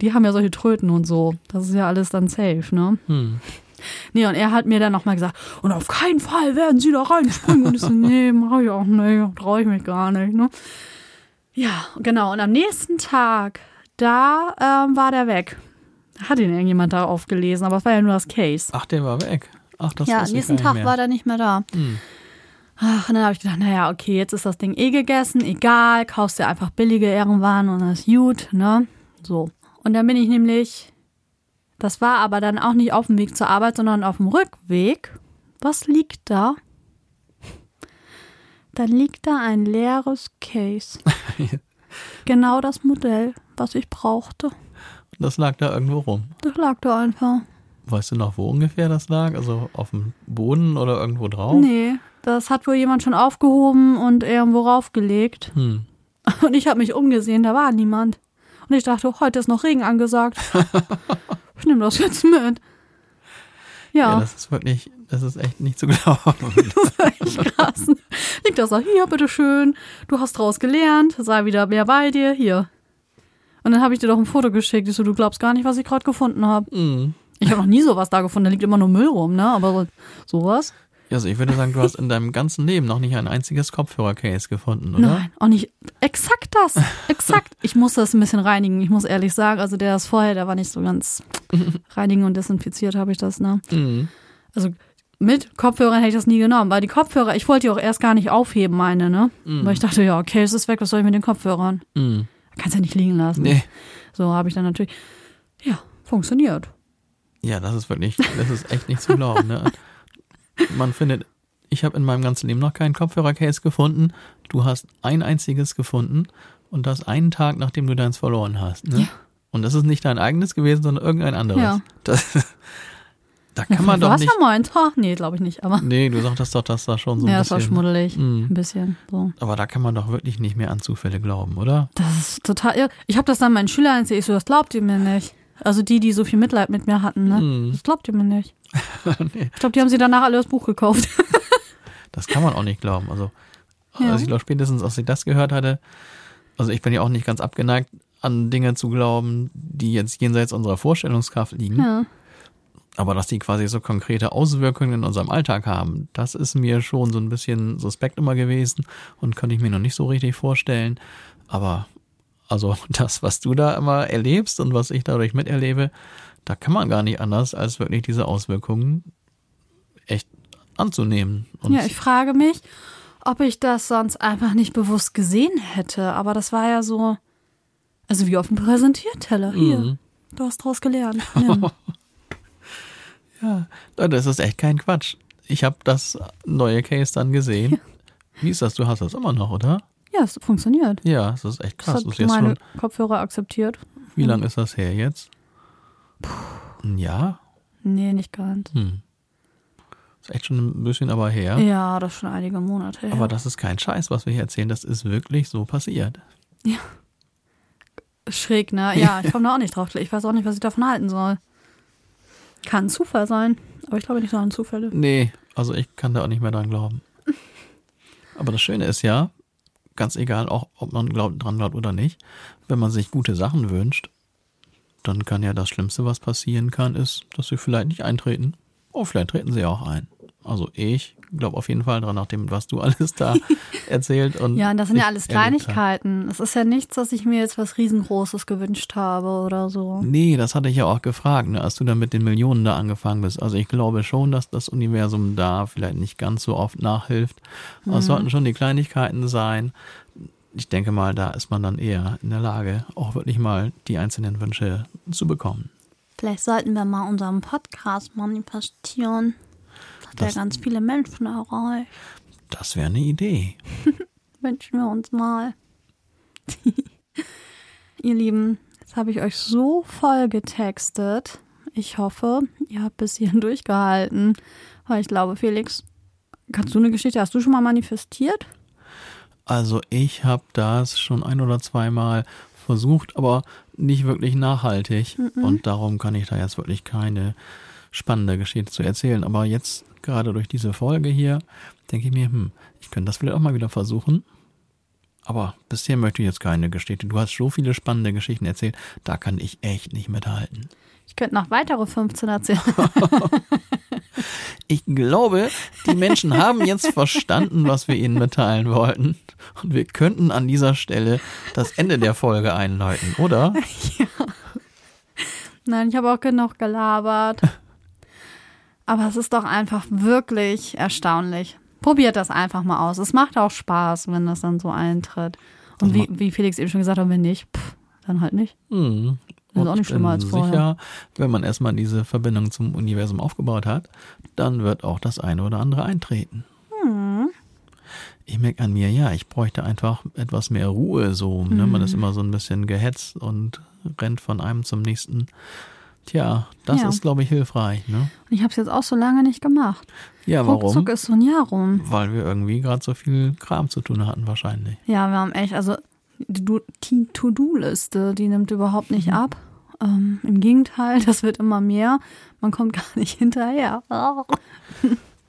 die haben ja solche Tröten und so. Das ist ja alles dann safe, ne? Hm. Nee, und er hat mir dann nochmal gesagt, und auf keinen Fall werden sie da reinspringen. Und ich so, nee, mach ich auch nicht, traue ich mich gar nicht, ne? Ja, genau. Und am nächsten Tag, da ähm, war der weg. Hat ihn irgendjemand da aufgelesen, aber es war ja nur das Case. Ach, der war weg. Ach, das Ja, am nächsten Tag war der nicht mehr da. Hm. Ach, und dann habe ich gedacht, naja, okay, jetzt ist das Ding eh gegessen, egal, kaufst dir einfach billige irgendwann und das ist gut, ne? So. Und dann bin ich nämlich, das war aber dann auch nicht auf dem Weg zur Arbeit, sondern auf dem Rückweg. Was liegt da? Dann liegt da ein leeres Case. genau das Modell, was ich brauchte. Das lag da irgendwo rum. Das lag da einfach. Weißt du noch, wo ungefähr das lag? Also auf dem Boden oder irgendwo drauf? Nee, das hat wohl jemand schon aufgehoben und irgendwo raufgelegt. Hm. Und ich habe mich umgesehen, da war niemand. Und ich dachte, heute ist noch Regen angesagt. ich nehme das jetzt mit. Ja. ja. das ist wirklich, das ist echt nicht zu glauben. das ist echt krass. Liegt da so, hier, bitteschön. Du hast draus gelernt, sei wieder mehr bei dir, hier. Und dann habe ich dir doch ein Foto geschickt. Ich so, du glaubst gar nicht, was ich gerade gefunden habe. Mhm. Ich habe noch nie sowas da gefunden, da liegt immer nur Müll rum, ne? Aber sowas. Also ich würde sagen, du hast in deinem ganzen Leben noch nicht ein einziges Kopfhörer-Case gefunden, oder? Nein, auch nicht. Exakt das. Exakt. Ich muss das ein bisschen reinigen. Ich muss ehrlich sagen, also der ist vorher, der war nicht so ganz reinigen und desinfiziert habe ich das, ne? Mhm. Also mit Kopfhörern hätte ich das nie genommen, weil die Kopfhörer, ich wollte die auch erst gar nicht aufheben, meine, ne? Mhm. Weil ich dachte, ja, okay, es ist weg, was soll ich mit den Kopfhörern? Mhm. Kannst ja nicht liegen lassen. Nee. So habe ich dann natürlich, ja, funktioniert. Ja, das ist wirklich, das ist echt nicht zu glauben. Ne? Man findet, ich habe in meinem ganzen Leben noch keinen Kopfhörercase gefunden. Du hast ein einziges gefunden und das einen Tag, nachdem du deins verloren hast. Ne? Ja. Und das ist nicht dein eigenes gewesen, sondern irgendein anderes. Ja. Das, da kann ja, man doch nicht. Ja meins. Oh, nee, glaube ich nicht. Aber nee, du sagtest doch, dass da schon so ein ja, bisschen. Ja, das war schmuddelig. Mm. Ein bisschen. So. Aber da kann man doch wirklich nicht mehr an Zufälle glauben, oder? Das ist total irre. Ich habe das dann meinen Schülern erzählt. Ich so, das glaubt ihr mir nicht. Also die, die so viel Mitleid mit mir hatten, ne? Mm. Das glaubt ihr mir nicht. nee. Ich glaube, die haben sie danach alle das Buch gekauft. das kann man auch nicht glauben. Also, ja. also ich glaube spätestens, als ich das gehört hatte, also ich bin ja auch nicht ganz abgeneigt, an Dinge zu glauben, die jetzt jenseits unserer Vorstellungskraft liegen. Ja. Aber dass die quasi so konkrete Auswirkungen in unserem Alltag haben, das ist mir schon so ein bisschen suspekt immer gewesen und könnte ich mir noch nicht so richtig vorstellen. Aber also das, was du da immer erlebst und was ich dadurch miterlebe, da kann man gar nicht anders, als wirklich diese Auswirkungen echt anzunehmen. Und ja, ich frage mich, ob ich das sonst einfach nicht bewusst gesehen hätte. Aber das war ja so, also wie auf dem Präsentierteller. Hier, Mhm. du hast draus gelernt. Ja, das ist echt kein Quatsch. Ich habe das neue Case dann gesehen. Wie ist das? Du hast das immer noch, oder? Ja, es funktioniert. Ja, das ist echt krass. Das Das ist hat jetzt meine schon, Kopfhörer akzeptiert. wie lange ist das her jetzt? Ein Jahr? Nee, nicht ganz. Hm. Ist echt schon ein bisschen aber her. Ja, das ist schon einige Monate her. Aber das ist kein Scheiß, was wir hier erzählen. Das ist wirklich so passiert. Schräg, ne? Ja, ich komme da auch nicht drauf. Ich weiß auch nicht, was ich davon halten soll. Kann Zufall sein, aber ich glaube nicht so an Zufälle. Nee, also ich kann da auch nicht mehr dran glauben. Aber das Schöne ist ja, ganz egal, auch ob man glaubt, dran glaubt oder nicht, wenn man sich gute Sachen wünscht, dann kann ja das Schlimmste, was passieren kann, ist, dass sie vielleicht nicht eintreten. Oh, vielleicht treten sie auch ein. Also ich glaube auf jeden Fall dran, nach dem, was du alles da erzählt und Ja, und das sind ja alles. Kleinigkeiten. Es ist ja nichts, dass ich mir jetzt was Riesengroßes gewünscht habe oder so. Nee, das hatte ich ja auch gefragt, ne, als du dann mit den Millionen da angefangen bist. Also ich glaube schon, dass das Universum da vielleicht nicht ganz so oft nachhilft. Aber es sollten schon die Kleinigkeiten sein. Ich denke mal, da ist man dann eher in der Lage, auch wirklich mal die einzelnen Wünsche zu bekommen. Vielleicht sollten wir mal unseren Podcast manifestieren. Das hat Das- ja ganz viele Menschen erreicht. Das wäre eine Idee. Wünschen wir uns mal. ihr Lieben, jetzt habe ich euch so voll getextet. Ich hoffe, ihr habt bis hierhin durchgehalten. Weil ich glaube, Felix, kannst du eine Geschichte, hast du schon mal manifestiert? Also ich habe das schon ein oder zweimal versucht, aber nicht wirklich nachhaltig. Und darum kann ich da jetzt wirklich keine spannende Geschichte zu erzählen. Aber jetzt gerade durch diese Folge hier denke ich mir, hm, ich könnte das vielleicht auch mal wieder versuchen. Aber bisher möchte ich jetzt keine Geschichte. Du hast so viele spannende Geschichten erzählt, da kann ich echt nicht mithalten. Ich könnte noch weitere 15 erzählen. Ich glaube, die Menschen haben jetzt verstanden, was wir ihnen mitteilen wollten. Und wir könnten an dieser Stelle das Ende der Folge einläuten, oder? Nein, ich habe auch genug gelabert. Aber es ist doch einfach wirklich erstaunlich. Probiert das einfach mal aus. Es macht auch Spaß, wenn das dann so eintritt. Und Das wie, wie Felix eben schon gesagt hat, wenn nicht, pff, dann halt nicht. Hm. Das ist auch nicht ich schlimmer als vorher. sicher, wenn man erstmal diese Verbindung zum Universum aufgebaut hat, dann wird auch das eine oder andere eintreten. Hm. Ich merke an mir, ja, ich bräuchte einfach etwas mehr Ruhe so. Ne? Man ist immer so ein bisschen gehetzt und rennt von einem zum nächsten. Tja, das Ja. ist, glaube ich, hilfreich. Ne? Und ich habe es jetzt auch so lange nicht gemacht. Ja, warum? Ruckzuck ist so ein Jahr rum. Weil wir irgendwie gerade so viel Kram zu tun hatten, wahrscheinlich. Ja, wir haben echt, also die To-Do-Liste, die nimmt überhaupt nicht Mhm. ab. Ähm, Im Gegenteil, das wird immer mehr. Man kommt gar nicht hinterher.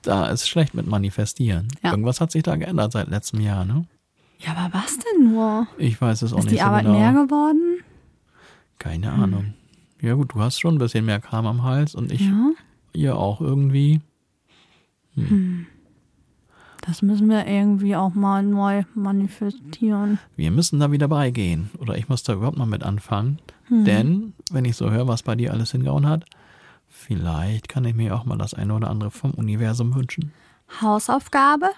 Da ist schlecht mit Manifestieren. Ja. Irgendwas hat sich da geändert seit letztem Jahr, ne? Ja, aber was denn nur? Ich weiß es auch Ist nicht die so Arbeit genau. mehr geworden? Keine Ahnung. Ja gut, du hast schon ein bisschen mehr Kram am Hals und ich Ja. ja auch irgendwie. Das müssen wir irgendwie auch mal neu manifestieren. Wir müssen da wieder beigehen. Oder ich muss da überhaupt mal mit anfangen. Hm. Denn, wenn ich so höre, was bei dir alles hingehauen hat, vielleicht kann ich mir auch mal das eine oder andere vom Universum wünschen. Hausaufgabe?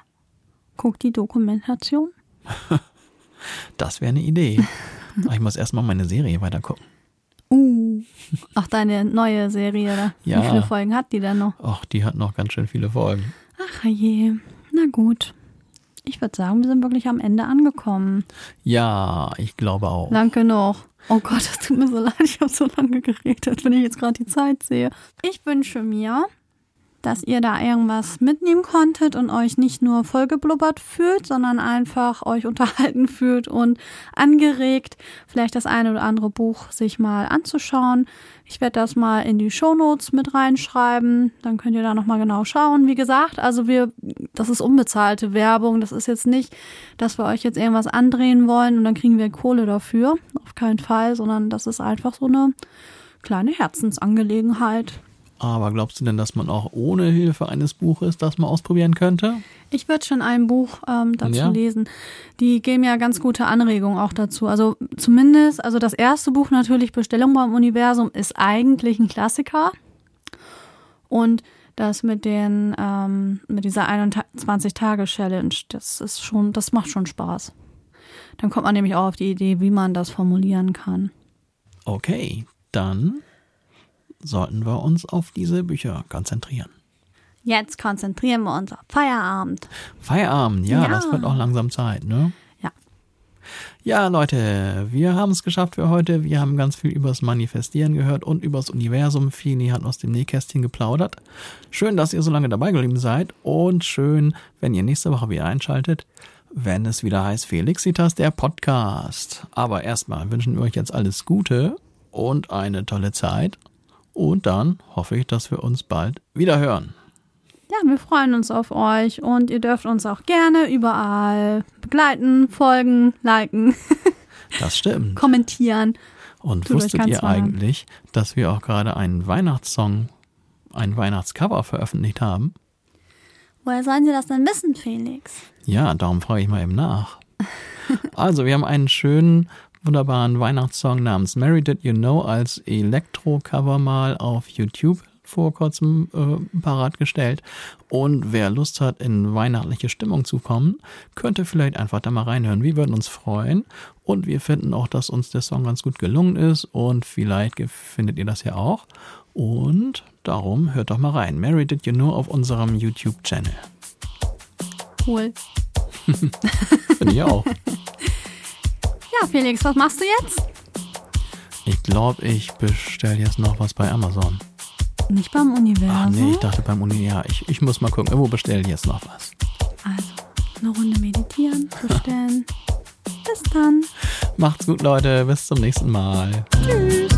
Guck die Dokumentation. Das wäre eine Idee. Ich muss erstmal meine Serie weiter gucken. Ach, deine neue Serie, oder? Ja. Wie viele Folgen hat die denn noch? Ach, die hat noch ganz schön viele Folgen. Ach je. Na gut. Ich würde sagen, wir sind wirklich am Ende angekommen. Ja, ich glaube auch. Lang genug. Oh Gott, das tut mir so leid, ich habe so lange geredet, wenn ich jetzt gerade die Zeit sehe. Ich wünsche mir, dass ihr da irgendwas mitnehmen konntet und euch nicht nur vollgeblubbert fühlt, sondern einfach euch unterhalten fühlt und angeregt, vielleicht das eine oder andere Buch sich mal anzuschauen. Ich werde das mal in die Shownotes mit reinschreiben, dann könnt ihr da nochmal genau schauen. Wie gesagt, also wir, das ist unbezahlte Werbung, das ist jetzt nicht, dass wir euch jetzt irgendwas andrehen wollen und dann kriegen wir Kohle dafür, auf keinen Fall, sondern das ist einfach so eine kleine Herzensangelegenheit. Aber glaubst du denn, dass man auch ohne Hilfe eines Buches das mal ausprobieren könnte? Ich würde schon ein Buch ähm, dazu Ja. lesen. Die geben ja ganz gute Anregungen auch dazu. Also zumindest, also das erste Buch natürlich, Bestellung beim Universum, ist eigentlich ein Klassiker. Und das mit den, ähm, mit dieser 21-Tage-Challenge, das ist schon, das macht schon Spaß. Dann kommt man nämlich auch auf die Idee, wie man das formulieren kann. Okay, dann sollten wir uns auf diese Bücher konzentrieren. Jetzt konzentrieren wir uns auf Feierabend. Feierabend, ja, Ja. das wird auch langsam Zeit, ne? Ja. Ja, Leute, wir haben es geschafft für heute. Wir haben ganz viel übers Manifestieren gehört und übers Universum. Fini hat aus dem Nähkästchen geplaudert. Schön, dass ihr so lange dabei geblieben seid und schön, wenn ihr nächste Woche wieder einschaltet, wenn es wieder heißt Felixitas, der Podcast. Aber erstmal wünschen wir euch jetzt alles Gute und eine tolle Zeit. Und dann hoffe ich, dass wir uns bald wieder hören. Ja, wir freuen uns auf euch und ihr dürft uns auch gerne überall begleiten, folgen, liken, Das stimmt. kommentieren. Und Tut wusstet ihr eigentlich, dass wir auch gerade einen Weihnachtssong, ein Weihnachtscover veröffentlicht haben? Woher sollen Sie das denn wissen, Felix? Ja, darum frage ich mal eben nach. Also, wir haben einen schönen, wunderbaren Weihnachtssong namens Mary Did You Know als Elektro-Cover mal auf YouTube vor kurzem äh, parat gestellt. Und wer Lust hat, in weihnachtliche Stimmung zu kommen, könnte vielleicht einfach da mal reinhören. Wir würden uns freuen. Und wir finden auch, dass uns der Song ganz gut gelungen ist. Und vielleicht findet ihr das ja auch. Und darum hört doch mal rein. Mary Did You Know auf unserem YouTube-Channel. Cool. Finde ich auch. Ja, Felix, was machst du jetzt? Ich glaube, ich bestelle jetzt noch was bei Amazon. Nicht beim Universum. Ach nee, ich dachte beim Uni, ja, ich, ich muss mal gucken. Irgendwo bestelle ich jetzt noch was. Also, eine Runde meditieren, bestellen. Bis dann. Macht's gut, Leute. Bis zum nächsten Mal. Tschüss.